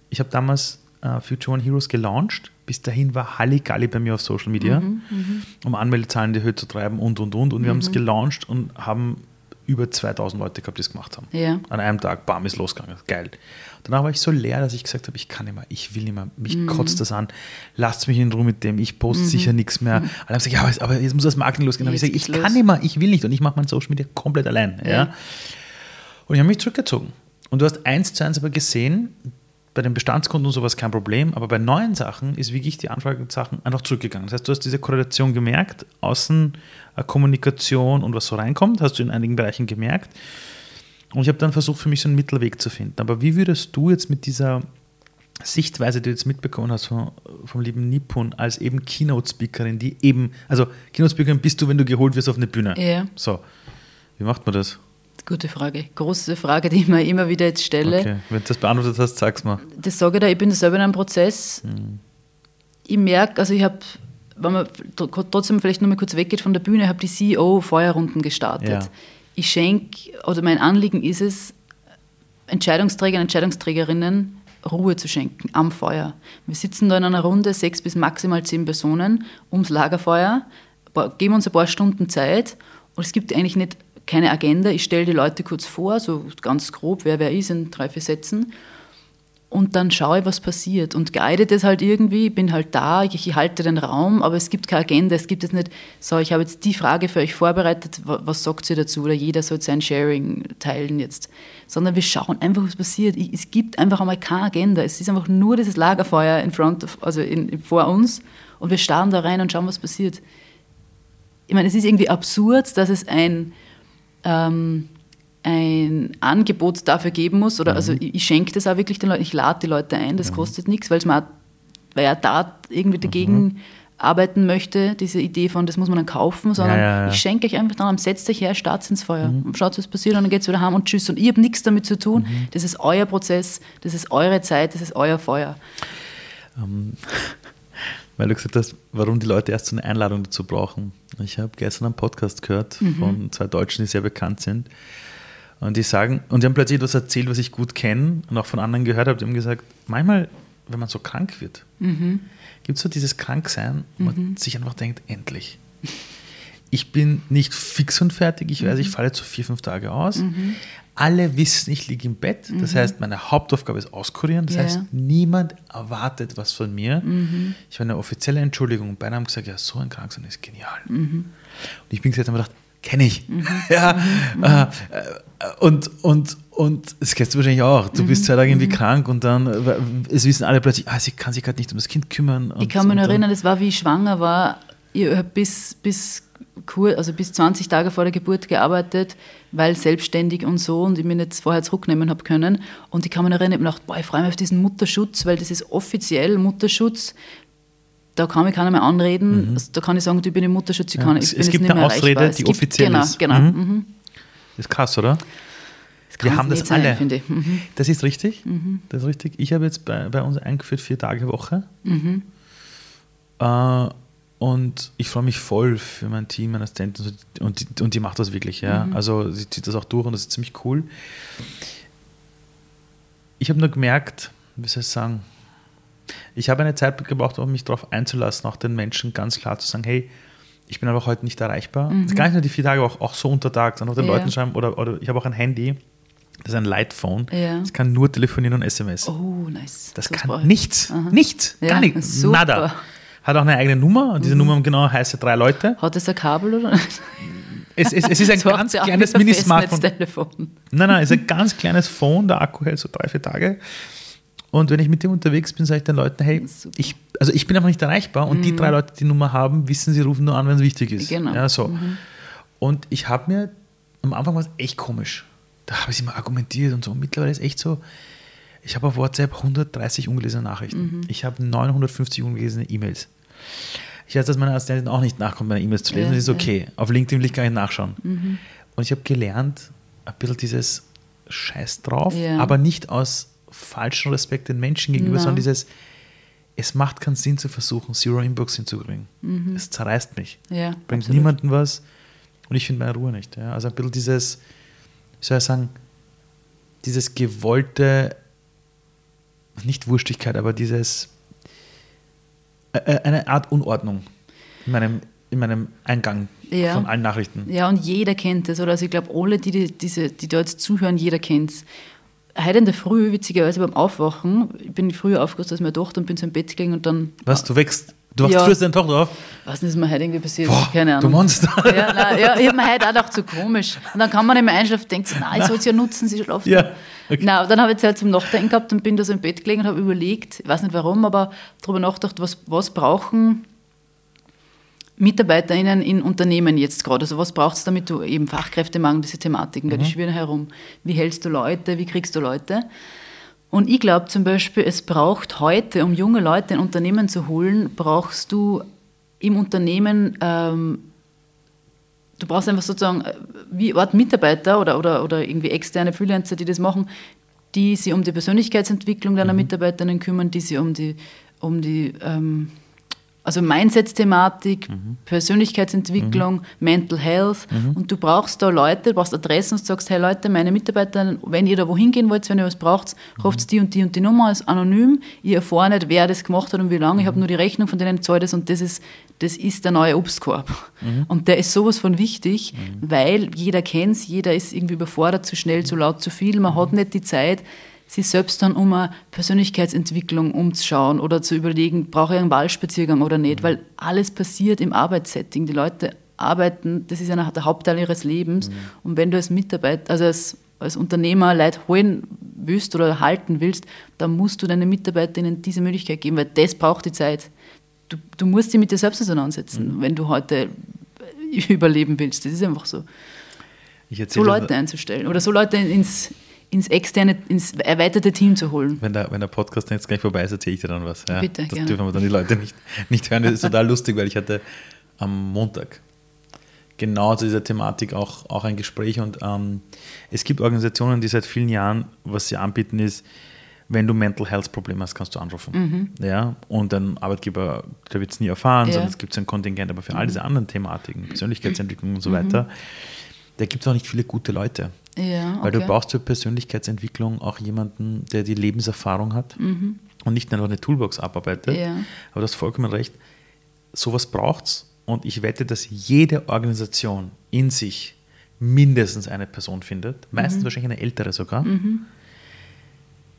ich habe damals äh, Future One Heroes gelauncht. Bis dahin war Halligalli bei mir auf Social Media, Mhm, um Anmeldezahlen in die Höhe zu treiben und und und. Und wir haben es gelauncht und haben über 2000 Leute gehabt, die es gemacht haben. Ja. An einem Tag, bam, ist losgegangen. Geil. Danach war ich so leer, dass ich gesagt habe, ich kann nicht mehr, ich will nicht mehr, mich Mhm. kotzt das an, lasst mich in Ruhe mit dem, ich poste sicher nichts mehr. Alle haben gesagt, ja, aber, jetzt muss das Marketing losgehen. Habe ich Jetzt gesagt, ich geht's kann los. nicht mehr, ich will nicht und ich mache mein Social Media komplett allein. Ja. Ja. Und ich habe mich zurückgezogen. Und du hast eins zu eins aber gesehen, bei den Bestandskunden und sowas kein Problem, aber bei neuen Sachen ist wirklich die Anfragesachen einfach zurückgegangen. Das heißt, du hast diese Korrelation gemerkt, Außen, äh, Kommunikation und was so reinkommt, hast du in einigen Bereichen gemerkt. Und ich habe dann versucht, für mich so einen Mittelweg zu finden. Aber wie würdest du jetzt mit dieser Sichtweise, die du jetzt mitbekommen hast vom, vom lieben Nippon, als eben Keynote-Speakerin, die eben, also Keynote-Speakerin bist du, wenn du geholt wirst auf eine Bühne. Ja. So, wie macht man das? Gute Frage. Große Frage, die ich mir immer wieder jetzt stelle. Okay, wenn du das beantwortet hast, sag's mal. Das sage ich da, ich bin selber in einem Prozess. Ich merke, also ich habe, wenn man tr- trotzdem vielleicht nur mal kurz weggeht von der Bühne, habe die CEO-Feuerrunden gestartet. Ja. Ich schenke, oder mein Anliegen ist es, Entscheidungsträgern, Entscheidungsträgerinnen Ruhe zu schenken am Feuer. Wir sitzen da in einer Runde, sechs bis maximal zehn Personen, ums Lagerfeuer, geben uns ein paar Stunden Zeit und es gibt eigentlich nicht keine Agenda. Ich stelle die Leute kurz vor, so ganz grob, wer wer ist in drei, vier Sätzen. Und dann schaue was passiert und guide das halt irgendwie, bin halt da, ich, halte den Raum, aber es gibt keine Agenda, es gibt jetzt nicht, so, ich habe jetzt die Frage für euch vorbereitet, wa- was sagt ihr dazu? Oder jeder soll sein Sharing teilen jetzt, sondern wir schauen einfach, was passiert. Es gibt einfach einmal keine Agenda, es ist einfach nur dieses Lagerfeuer in front of, also in, vor uns. Und wir starren da rein und schauen, was passiert. Ich meine, es ist irgendwie absurd, dass es ein ähm, ein Angebot dafür geben muss. Oder also ich, ich schenke das auch wirklich den Leuten, ich lade die Leute ein, das kostet nichts, weil weil er da irgendwie dagegen arbeiten möchte, diese Idee von, das muss man dann kaufen, sondern Ja, ja, ja. ich schenke euch einfach dann, setzt euch her, startet ins Feuer, schaut, was passiert und dann geht es wieder heim und tschüss. Und ich habe nichts damit zu tun. Das ist euer Prozess, das ist eure Zeit, das ist euer Feuer. Weil du gesagt hast, warum die Leute erst so eine Einladung dazu brauchen. Ich habe gestern einen Podcast gehört von zwei Deutschen, die sehr bekannt sind. Und die sagen, und die haben plötzlich etwas erzählt, was ich gut kenne und auch von anderen gehört habe. Die haben gesagt, manchmal, wenn man so krank wird, gibt es so dieses Kranksein, wo man sich einfach denkt, endlich. Ich bin nicht fix und fertig. Ich weiß, ich falle jetzt so vier, fünf Tage aus. Alle wissen, ich liege im Bett. Das heißt, meine Hauptaufgabe ist auskurieren. Das Ja. heißt, niemand erwartet was von mir. Ich habe eine offizielle Entschuldigung. Beinahe haben gesagt, ja, so ein Kranksein ist genial. Und ich bin gesagt, habe mir gedacht, kenne ich. ja, äh, äh, und, und, und das kennst du wahrscheinlich auch. Du bist zwei Tage irgendwie krank und dann, äh, es wissen alle plötzlich, ah, sie kann sich gerade nicht um das Kind kümmern. Und, Ich kann mich noch und erinnern, das war wie ich schwanger war. Ich habe bis, bis, kur- also bis 20 Tage vor der Geburt gearbeitet, weil selbstständig und so und ich mich nicht vorher zurücknehmen habe können. Und ich kann mich erinnern, ich habe mir gedacht, boah, ich freue mich auf diesen Mutterschutz, weil das ist offiziell Mutterschutz. Da kann mich keiner mehr anreden. Also, da kann ich sagen, du, ich bin im Mutterschutz, ich, Ja, kann, es- ich bin es gibt nicht eine mehr Ausrede, erreichbar. Es die gibt- offiziell genau, ist. Genau, Mhm. mhm. Das ist krass, oder? Wir haben das sein, alle. Mhm. Das ist richtig. Das ist richtig. Ich habe jetzt bei, bei uns eingeführt vier Tage Woche. Mhm. Äh, und ich freue mich voll für mein Team, meine Assistentin und, die, und die macht das wirklich. Ja. Mhm. Also sie zieht das auch durch und das ist ziemlich cool. Ich habe nur gemerkt, wie soll ich sagen, ich habe eine Zeit gebraucht, um mich darauf einzulassen, auch den Menschen ganz klar zu sagen, hey, ich bin aber heute nicht erreichbar. Ist gar nicht nur die vier Tage, auch, auch so untertags, sondern auch den Mhm. Ja. Leuten schreiben, oder, oder ich habe auch ein Handy, das ist ein Lightphone, Ja. das kann nur telefonieren und SMS. Oh, nice. Das was kann brauche ich. nichts, nichts, Ja, gar nichts, super. Mhm. nada. Hat auch eine eigene Nummer und diese Nummer genau heißt drei Leute. Hat das ein Kabel oder? Es, es, es ist ein So ganz kleines Mini-Smartphone. Nein, nein, es ist ein ganz kleines Phone, der Akku hält so drei, vier Tage. Und wenn ich mit dem unterwegs bin, sage ich den Leuten, hey, ich, also ich bin einfach nicht erreichbar und die drei Leute, die die Nummer haben, wissen, sie rufen nur an, wenn es wichtig ist. Genau. Ja, so. Und ich habe mir am Anfang war es echt komisch. Da habe ich immer argumentiert und so. Und mittlerweile ist echt so, ich habe auf WhatsApp 130 ungelesene Nachrichten. Ich habe 950 ungelesene E-Mails. Ich weiß, dass meine Assistentin auch nicht nachkommt, meine E-Mails zu lesen. Ja, das ist ja. okay. Auf LinkedIn will ich gar nicht nachschauen. Und ich habe gelernt, ein bisschen dieses Scheiß drauf, Ja. aber nicht aus falschem Respekt den Menschen gegenüber, Nein. sondern dieses, es macht keinen Sinn zu versuchen, Zero Inbox hinzukriegen. Es zerreißt mich. Ja, Bringt Mhm. absolut. niemandem was und ich finde meine Ruhe nicht. Ja. Also ein bisschen dieses, wie soll ich sagen, dieses gewollte, nicht Wurstigkeit, aber dieses, eine Art Unordnung in meinem, in meinem Eingang Ja. von allen Nachrichten. Ja, und jeder kennt es, oder? Also ich glaube, alle, die, die, diese, die da jetzt zuhören, jeder kennt es. Heute in der Früh, witzigerweise beim Aufwachen, ich bin früher aufgewacht als meine Tochter und bin so im Bett gelegen und dann, Was, du wächst, du wachst Ja. früh aus deiner Tochter auf? was ist mir heute irgendwie passiert? Boah, Keine du Ahnung. Monster. Ja, nein, ja, ich habe mir heute auch gedacht, so komisch. Und dann kann man nicht mehr einschlafen denkt, nein, ich soll es ja nutzen, sie schlafen. Ja, okay. Nein, dann habe ich Zeit zum Nachdenken gehabt und bin da so im Bett gelegen und habe überlegt, ich weiß nicht warum, aber darüber nachgedacht, was, was brauchen MitarbeiterInnen in Unternehmen jetzt gerade? Also was braucht es, damit du eben Fachkräftemangel, diese Thematiken, die schwirren herum. Wie hältst du Leute, wie kriegst du Leute? Und ich glaube zum Beispiel, es braucht heute, um junge Leute in Unternehmen zu holen, brauchst du im Unternehmen, ähm, du brauchst einfach sozusagen äh, wie Art Mitarbeiter oder, oder, oder irgendwie externe Freelancer, die das machen, die sich um die Persönlichkeitsentwicklung deiner Mitarbeiterinnen kümmern, die sich um die, um die ähm, also Mindset-Thematik, Persönlichkeitsentwicklung, Mental Health. Und du brauchst da Leute, du brauchst Adressen und sagst, hey Leute, meine Mitarbeiter, wenn ihr da wohin gehen wollt, wenn ihr was braucht, ruft die und die und die Nummer, ist anonym. Ich erfahre nicht, wer das gemacht hat und wie lange. Ich habe nur die Rechnung von denen zahlt das und das ist, das ist der neue Obstkorb. Und der ist sowas von wichtig, weil jeder kennt es, jeder ist irgendwie überfordert, zu schnell, zu laut, zu viel. Man hat nicht die Zeit, sich selbst dann um eine Persönlichkeitsentwicklung umzuschauen oder zu überlegen, brauche ich einen Wahlspaziergang oder nicht, weil alles passiert im Arbeitssetting. Die Leute arbeiten, das ist ja der Hauptteil ihres Lebens. Und wenn du als Mitarbeiter, also als, als Unternehmer Leute holen willst oder halten willst, dann musst du deinen Mitarbeitern diese Möglichkeit geben, weil das braucht die Zeit. Du, du musst dich mit dir selbst auseinandersetzen, wenn du heute überleben willst. Das ist einfach so Ich so Leute einzustellen oder so Leute ins, ins externe, ins erweiterte Team zu holen. Wenn der, wenn der Podcast jetzt gleich vorbei ist, erzähle ich dir dann was. Ja? Bitte, das gerne. dürfen wir dann die Leute nicht, nicht hören. Das ist total lustig, weil ich hatte am Montag genau zu dieser Thematik auch, auch ein Gespräch und ähm, es gibt Organisationen, die seit vielen Jahren, was sie anbieten, ist, wenn du Mental Health Probleme hast, kannst du anrufen. Ja? Und ein Arbeitgeber, der wird es nie erfahren, Mhm. Ja. Mhm. sondern es gibt ein Kontingent, aber für all diese anderen Thematiken, Persönlichkeitsentwicklung und so weiter, da gibt es auch nicht viele gute Leute. Ja, Weil du okay. brauchst zur Persönlichkeitsentwicklung auch jemanden, der die Lebenserfahrung hat und nicht nur eine Toolbox abarbeitet. Mhm. Ja. Aber du hast vollkommen recht. Sowas braucht's und ich wette, dass jede Organisation in sich mindestens eine Person findet, Mhm. meistens wahrscheinlich eine ältere sogar,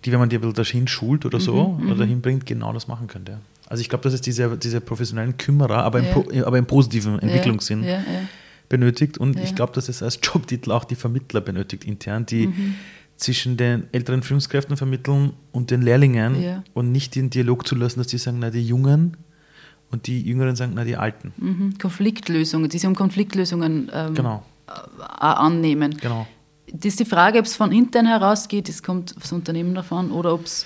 die, wenn man die ein bisschen dahin schult oder so Mhm, oder hinbringt, genau das machen könnte. Also ich glaube, dass es diese, diese professionellen Kümmerer, aber, Ja. im, aber im positiven Entwicklungssinn ja, benötigt. Und Ja. ich glaube, dass es als Jobtitel auch die Vermittler benötigt intern, die Mhm. zwischen den älteren Führungskräften vermitteln und den Lehrlingen Ja. und nicht den Dialog zu lassen, dass die sagen, na die Jungen und die Jüngeren sagen, na die Alten. Mhm. Konfliktlösungen, die sich um Konfliktlösungen ähm, Genau, auch annehmen. genau. Das ist die Frage, ob es von intern herausgeht, das kommt aufs Unternehmen davon, oder, ob's,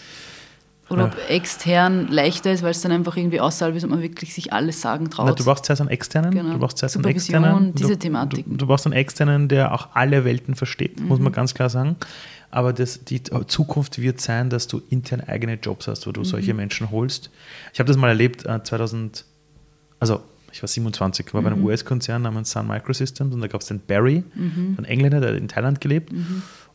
oder ob extern leichter ist, weil es dann einfach irgendwie außerhalb ist und man wirklich sich alles sagen traut. Na, du brauchst zuerst einen externen, Genau. du brauchst zuerst einen externen. diese Thematiken. Du, du brauchst einen externen, der auch alle Welten versteht, muss Mhm. man ganz klar sagen. Aber das, die Zukunft wird sein, dass du intern eigene Jobs hast, wo du solche Mhm. Menschen holst. Ich habe das mal erlebt, äh, 2000, also ich war 27, war bei Mhm. einem US-Konzern namens Sun Microsystems und da gab es den Barry, Mhm. ein Engländer, der in Thailand gelebt.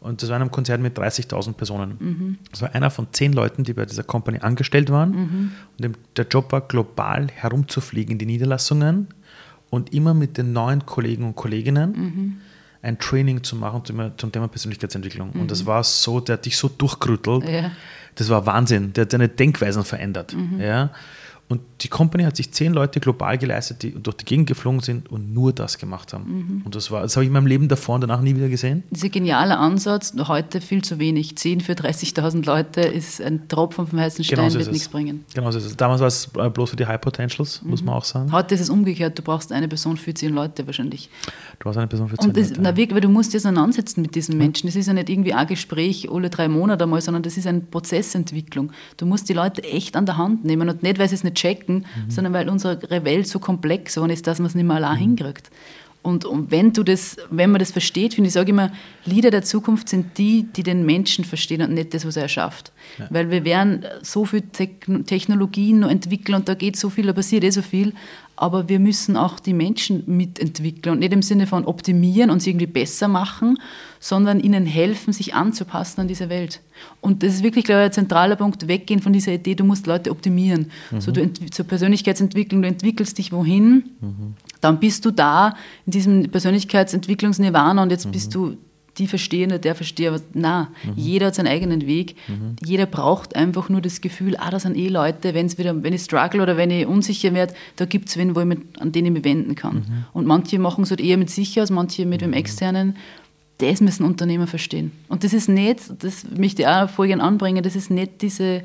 Und das war in einem Konzern mit 30.000 Personen. Mhm. Das war einer von zehn Leuten, die bei dieser Company angestellt waren. Mhm. Und der Job war, global herumzufliegen in die Niederlassungen und immer mit den neuen Kollegen und Kolleginnen Mhm. ein Training zu machen zum, zum Thema Persönlichkeitsentwicklung. Und das war so, der hat dich so durchgerüttelt. Ja. Das war Wahnsinn. Der hat deine Denkweisen verändert. Ja. Und die Company hat sich zehn Leute global geleistet, die durch die Gegend geflogen sind und nur das gemacht haben. Mhm. Und das war, das habe ich in meinem Leben davor und danach nie wieder gesehen. Dieser geniale Ansatz, heute viel zu wenig. Zehn für 30.000 Leute ist ein Tropfen vom heißen Stein, genau so wird nichts bringen. Genau so ist es. Damals war es äh, bloß für die High Potentials, mhm. muss man auch sagen. Heute ist es umgekehrt. Du brauchst eine Person für zehn Leute wahrscheinlich. Du brauchst eine Person für zehn und das, Leute. Na, wirklich, weil du musst dir auseinandersetzen mit diesen Menschen. Das ist ja nicht irgendwie ein Gespräch alle drei Monate einmal, sondern das ist eine Prozessentwicklung. Du musst die Leute echt an der Hand nehmen und nicht, weil sie es nicht checken, mhm. sondern weil unsere Welt so komplex geworden ist, dass man es nicht mehr allein mhm. hinkriegt. Und, und, wenn du das, wenn man das versteht, finde ich, sage immer, Lieder der Zukunft sind die, die den Menschen verstehen und nicht das, was er erschafft. Ja. Weil wir werden so viele Technologien noch entwickeln und da geht so viel, da passiert eh so viel, aber wir müssen auch die Menschen mitentwickeln und nicht im Sinne von optimieren und sie irgendwie besser machen, sondern ihnen helfen, sich anzupassen an diese Welt. Und das ist wirklich, glaube ich, ein zentraler Punkt, weggehen von dieser Idee, du musst Leute optimieren. Mhm. So, du zur Persönlichkeitsentwicklung, du entwickelst dich wohin, mhm. dann bist du da in diesem Persönlichkeitsentwicklungsnirvana und jetzt mhm. bist du die Verstehende, der Versteher. Na, mhm. jeder hat seinen eigenen Weg. Mhm. Jeder braucht einfach nur das Gefühl, ah, da sind eh Leute, wenn's wieder, wenn ich struggle oder wenn ich unsicher werde, da gibt es wen, wo ich mit, an den ich mich wenden kann. Mhm. Und manche machen es halt eher mit sich aus, manche mit dem. Externen. Das müssen Unternehmer verstehen. Und das ist nicht, das möchte ich auch vorhin anbringen, das ist nicht diese,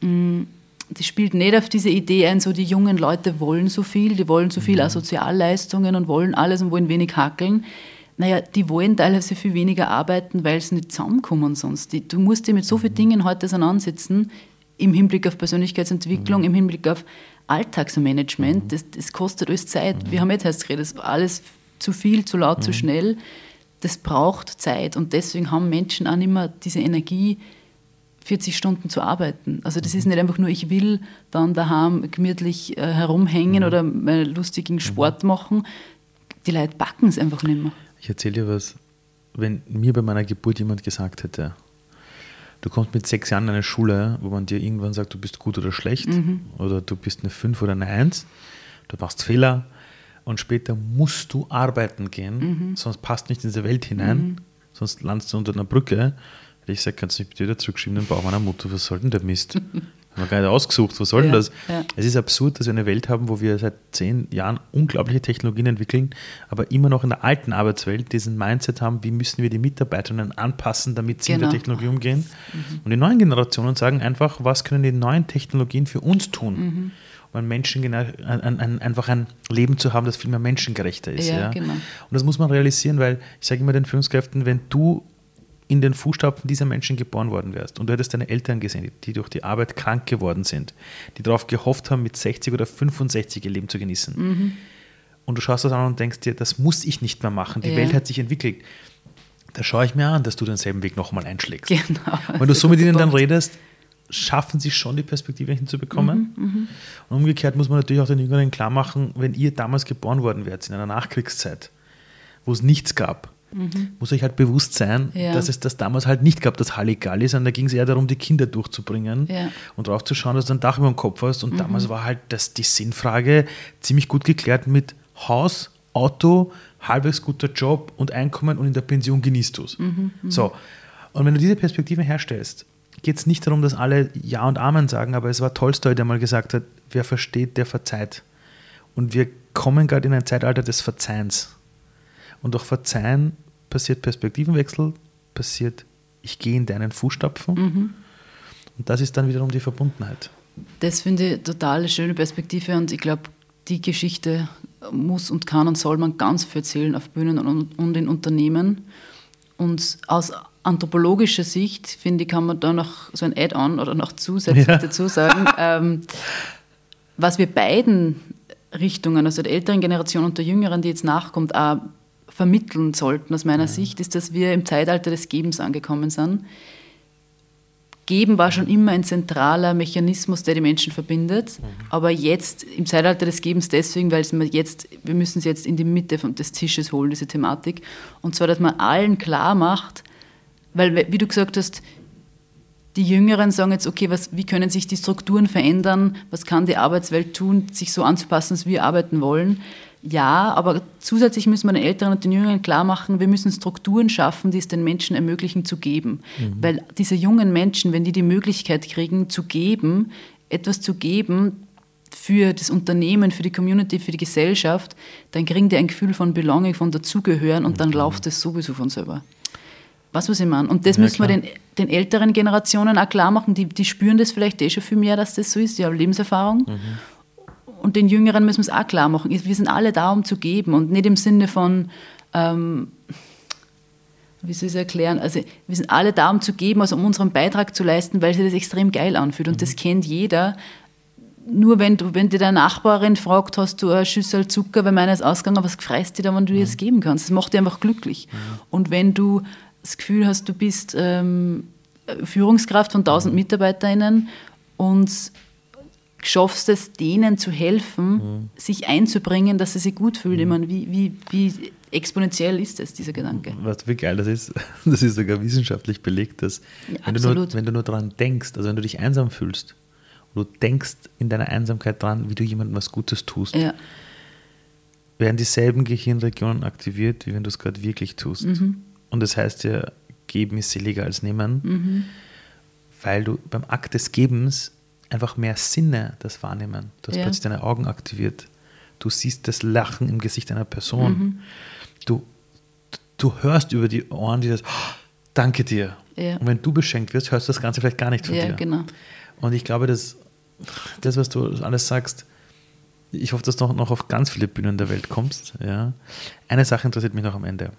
mh, mm, das spielt nicht auf diese Idee ein, so die jungen Leute wollen so viel, die wollen so viel mhm. Sozialleistungen und wollen alles und wollen wenig hackeln naja, die wollen teilweise viel weniger arbeiten, weil sie nicht zusammenkommen sonst. Die, du musst dir mit so vielen. Dingen heute auseinandersetzen, im Hinblick auf Persönlichkeitsentwicklung, mhm. im Hinblick auf Alltagsmanagement. Mhm. Das, das kostet alles Zeit. Wir haben jetzt erst geredet, das ist alles zu viel, zu laut, zu mhm. schnell. Das braucht Zeit und deswegen haben Menschen auch mehr diese Energie, 40 Stunden zu arbeiten. Also das ist nicht einfach nur, ich will dann daheim gemütlich äh, herumhängen oder meinen lustigen Sport machen. Die Leute backen es einfach nicht mehr. Ich erzähle dir was. Wenn mir bei meiner Geburt jemand gesagt hätte, du kommst mit sechs Jahren in eine Schule, wo man dir irgendwann sagt, du bist gut oder schlecht, mhm. oder du bist eine Fünf oder eine Eins, du machst Fehler und später musst du arbeiten gehen, mhm. sonst passt nicht in diese Welt hinein, mhm. sonst landest du unter einer Brücke. Hätte ich gesagt, kannst du nicht wieder zurückschieben, den Bauch meiner Mutter, was soll denn der Mist? Haben wir gar nicht ausgesucht, was soll denn ja, das? Ja. Es ist absurd, dass wir eine Welt haben, wo wir seit zehn Jahren unglaubliche Technologien entwickeln, aber immer noch in der alten Arbeitswelt diesen Mindset haben, wie müssen wir die Mitarbeiterinnen anpassen, damit sie genau. mit der Technologie umgehen. Mhm. Und die neuen Generationen sagen einfach, was können die neuen Technologien für uns tun? Mhm. Um ein Menschen, ein, ein, einfach ein Leben zu haben, das viel mehr menschengerechter ist. Ja, ja. Genau. Und das muss man realisieren, weil ich sage immer den Führungskräften, wenn du in den Fußstapfen dieser Menschen geboren worden wärst und du hättest deine Eltern gesehen, die durch die Arbeit krank geworden sind, die darauf gehofft haben, mit 60 oder 65 ihr Leben zu genießen. Mhm. Und du schaust das an und denkst dir, das muss ich nicht mehr machen, die ja. Welt hat sich entwickelt. Da schaue ich mir an, dass du denselben Weg nochmal einschlägst. Genau. Wenn du so mit ihnen dann redest, schaffen sie schon die Perspektive hinzubekommen. Mhm, mhm, und umgekehrt muss man natürlich auch den Jüngeren klar machen, wenn ihr damals geboren worden wärt, in einer Nachkriegszeit, wo es nichts gab, Mhm. Muss euch halt bewusst sein, ja. dass es das damals halt nicht gab, das Halligalli, sondern da ging es eher darum, die Kinder durchzubringen ja. und darauf zu schauen, dass du ein Dach über dem Kopf hast. Und mhm. damals war halt das, die Sinnfrage ziemlich gut geklärt mit Haus, Auto, halbwegs guter Job und Einkommen und in der Pension genießt du es. Mhm. mhm. So. Und wenn du diese Perspektive herstellst, geht es nicht darum, dass alle Ja und Amen sagen, aber es war Tolstoi, der mal gesagt hat, wer versteht, der verzeiht. Und wir kommen gerade in ein Zeitalter des Verzeihens. Und durch Verzeihen passiert Perspektivenwechsel, passiert, ich gehe in deinen Fußstapfen. Mhm. Und das ist dann wiederum die Verbundenheit. Das finde ich total eine schöne Perspektive und ich glaube, die Geschichte muss und kann und soll man ganz viel erzählen auf Bühnen und, und in Unternehmen. Und aus anthropologischer Sicht, finde ich, kann man da noch so ein Add-on oder noch zusätzlich ja. dazu sagen, ähm, was wir beiden Richtungen, also der älteren Generation und der jüngeren, die jetzt nachkommt, auch vermitteln sollten aus meiner ja. Sicht, ist, dass wir im Zeitalter des Gebens angekommen sind. Geben war schon immer ein zentraler Mechanismus, der die Menschen verbindet, mhm. aber jetzt im Zeitalter des Gebens deswegen, weil wir jetzt, wir müssen es jetzt in die Mitte des Tisches holen, diese Thematik, und zwar, dass man allen klar macht, weil, wie du gesagt hast, die Jüngeren sagen jetzt, okay, was, wie können sich die Strukturen verändern, was kann die Arbeitswelt tun, sich so anzupassen, dass wir arbeiten wollen ja, aber zusätzlich müssen wir den Älteren und den Jüngeren klar machen, wir müssen Strukturen schaffen, die es den Menschen ermöglichen zu geben. Mhm. Weil diese jungen Menschen, wenn die die Möglichkeit kriegen zu geben, etwas zu geben für das Unternehmen, für die Community, für die Gesellschaft, dann kriegen die ein Gefühl von Belonging, von Dazugehören und dann mhm. läuft es sowieso von selber. Was, was ich meine? Und das ja, müssen klar. wir den, den, älteren Generationen auch klar machen. Die, die spüren das vielleicht eh schon viel mehr, dass das so ist. Die haben Lebenserfahrung. Mhm. Und den Jüngeren müssen wir es auch klar machen. Wir sind alle da, um zu geben und nicht im Sinne von, ähm, wie soll ich es erklären? Also, wir sind alle da, um zu geben, also um unseren Beitrag zu leisten, weil sich das extrem geil anfühlt. Und mhm. das kennt jeder. Nur wenn du, wenn dir deine Nachbarin fragt, hast du eine Schüssel Zucker, wenn meiner ist ausgegangen, was freust du da, wenn du mhm. dir das geben kannst? Das macht dich einfach glücklich. Mhm. Und wenn du das Gefühl hast, du bist ähm, Führungskraft von 1000 mhm. MitarbeiterInnen und schaffst es, denen zu helfen, mhm. sich einzubringen, dass sie sich gut fühlen. Ich meine, wie, wie, wie exponentiell ist das, dieser Gedanke? Was wie geil das ist, das ist sogar wissenschaftlich belegt, dass ja, wenn, du nur, wenn du nur daran denkst, also wenn du dich einsam fühlst, und du denkst in deiner Einsamkeit dran, wie du jemandem was Gutes tust, ja. werden dieselben Gehirnregionen aktiviert, wie wenn du es gerade wirklich tust. Mhm. Und das heißt ja, geben ist seliger als nehmen, mhm. weil du beim Akt des Gebens einfach mehr Sinne das wahrnehmen. Du hast ja. plötzlich deine Augen aktiviert. Du siehst das Lachen im Gesicht einer Person. Mhm. Du, du hörst über die Ohren dieses oh, Danke dir. Ja. Und wenn du beschenkt wirst, hörst du das Ganze vielleicht gar nicht von ja, dir. Genau. Und ich glaube, dass das, was du alles sagst, ich hoffe, dass du noch auf ganz viele Bühnen der Welt kommst. Ja. Eine Sache interessiert mich noch am Ende.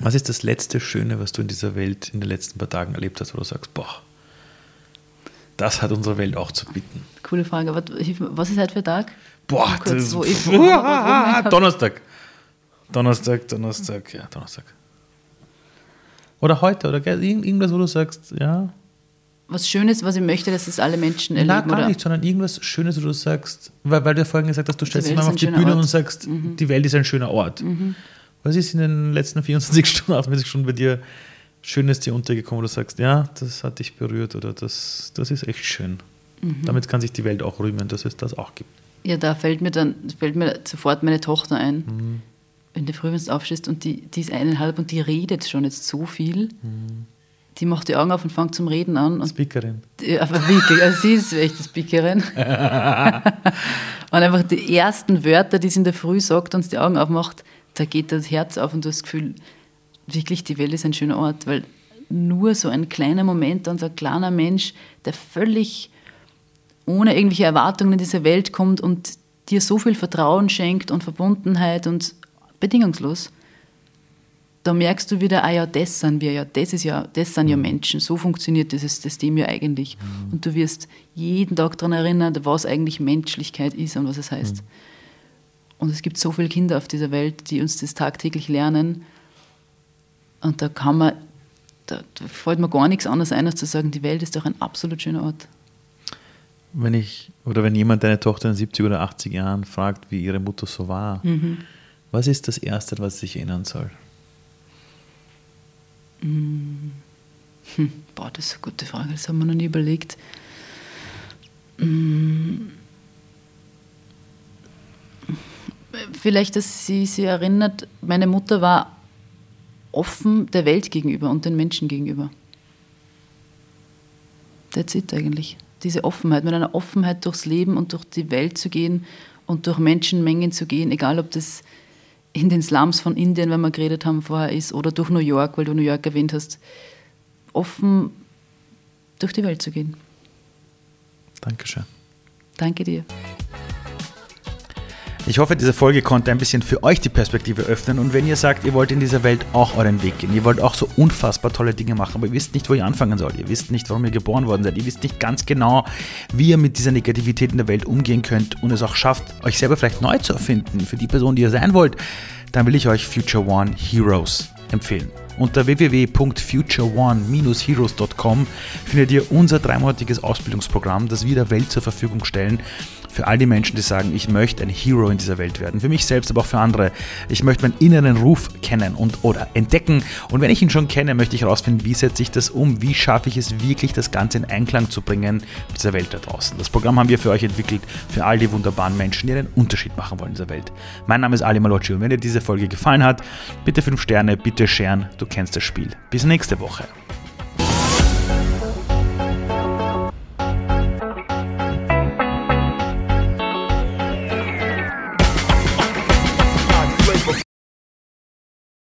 Was ist das letzte Schöne, was du in dieser Welt in den letzten paar Tagen erlebt hast, wo du sagst, boah, das hat unsere Welt auch zu bieten? Coole Frage. Was ist heute für Tag? Boah, kurz, das ist Donnerstag. Donnerstag, Donnerstag, ja, Donnerstag. Oder heute, oder irgendwas, wo du sagst, ja. Was Schönes, was ich möchte, dass es alle Menschen erleben? Nein, gar oder? nicht, sondern irgendwas Schönes, wo du sagst, weil, weil du ja vorhin gesagt hast, du stellst dich mal auf die Bühne Ort. und sagst, mhm. die Welt ist ein schöner Ort. Mhm. Was ist in den letzten 24 Stunden, 28 Stunden bei dir Schönes dir untergekommen, wo du sagst, ja, das hat dich berührt oder das, das ist echt schön. Mhm. Damit kann sich die Welt auch rühmen, dass es das auch gibt. Ja, da fällt mir dann fällt mir sofort meine Tochter ein. Mhm. Wenn du früh aufstehst und die, die ist eineinhalb und die redet schon jetzt so viel. Mhm. Die macht die Augen auf und fängt zum Reden an. Und Speakerin. Die, aber wirklich, also sie ist echt eine Speakerin. und einfach die ersten Wörter, die sie in der Früh sagt und die Augen aufmacht, da geht das Herz auf und du hast das Gefühl, wirklich, die Welt ist ein schöner Ort, weil nur so ein kleiner Moment und so ein kleiner Mensch, der völlig ohne irgendwelche Erwartungen in diese Welt kommt und dir so viel Vertrauen schenkt und Verbundenheit und bedingungslos, da merkst du wieder, ah ja, das sind wir ja, das ist ja, das sind ja mhm. Menschen, so funktioniert dieses System ja eigentlich. Mhm. Und du wirst jeden Tag daran erinnern, was eigentlich Menschlichkeit ist und was es heißt. Mhm. Und es gibt so viele Kinder auf dieser Welt, die uns das tagtäglich lernen. Und da kann man, da, da fällt mir gar nichts anderes ein, als zu sagen, die Welt ist doch ein absolut schöner Ort. Wenn ich, oder wenn jemand deine Tochter in 70 oder 80 Jahren fragt, wie ihre Mutter so war, mhm. was ist das Erste, was sich erinnern soll? Hm. Hm. Boah, das ist eine gute Frage, das haben wir noch nie überlegt. Hm vielleicht, dass sie sich erinnert, meine Mutter war offen der Welt gegenüber und den Menschen gegenüber. That's it eigentlich. Diese Offenheit, mit einer Offenheit durchs Leben und durch die Welt zu gehen und durch Menschenmengen zu gehen, egal ob das in den Slums von Indien, wenn wir geredet haben vorher, ist, oder durch New York, weil du New York erwähnt hast, offen durch die Welt zu gehen. Dankeschön. Danke dir. Ich hoffe, diese Folge konnte ein bisschen für euch die Perspektive öffnen. Und wenn ihr sagt, ihr wollt in dieser Welt auch euren Weg gehen, ihr wollt auch so unfassbar tolle Dinge machen, aber ihr wisst nicht, wo ihr anfangen sollt, ihr wisst nicht, warum ihr geboren worden seid, ihr wisst nicht ganz genau, wie ihr mit dieser Negativität in der Welt umgehen könnt und es auch schafft, euch selber vielleicht neu zu erfinden für die Person, die ihr sein wollt, dann will ich euch Future One Heroes empfehlen. Unter www.futureone-heroes.com findet ihr unser dreimonatiges Ausbildungsprogramm, das wir der Welt zur Verfügung stellen für all die Menschen, die sagen, ich möchte ein Hero in dieser Welt werden. Für mich selbst, aber auch für andere. Ich möchte meinen inneren Ruf kennen und oder entdecken. Und wenn ich ihn schon kenne, möchte ich herausfinden, wie setze ich das um? Wie schaffe ich es wirklich, das Ganze in Einklang zu bringen mit dieser Welt da draußen? Das Programm haben wir für euch entwickelt, für all die wunderbaren Menschen, die einen Unterschied machen wollen in dieser Welt. Mein Name ist Ali Malocci und wenn dir diese Folge gefallen hat, bitte 5 Sterne, bitte scheren. Du kennst das Spiel. Bis nächste Woche.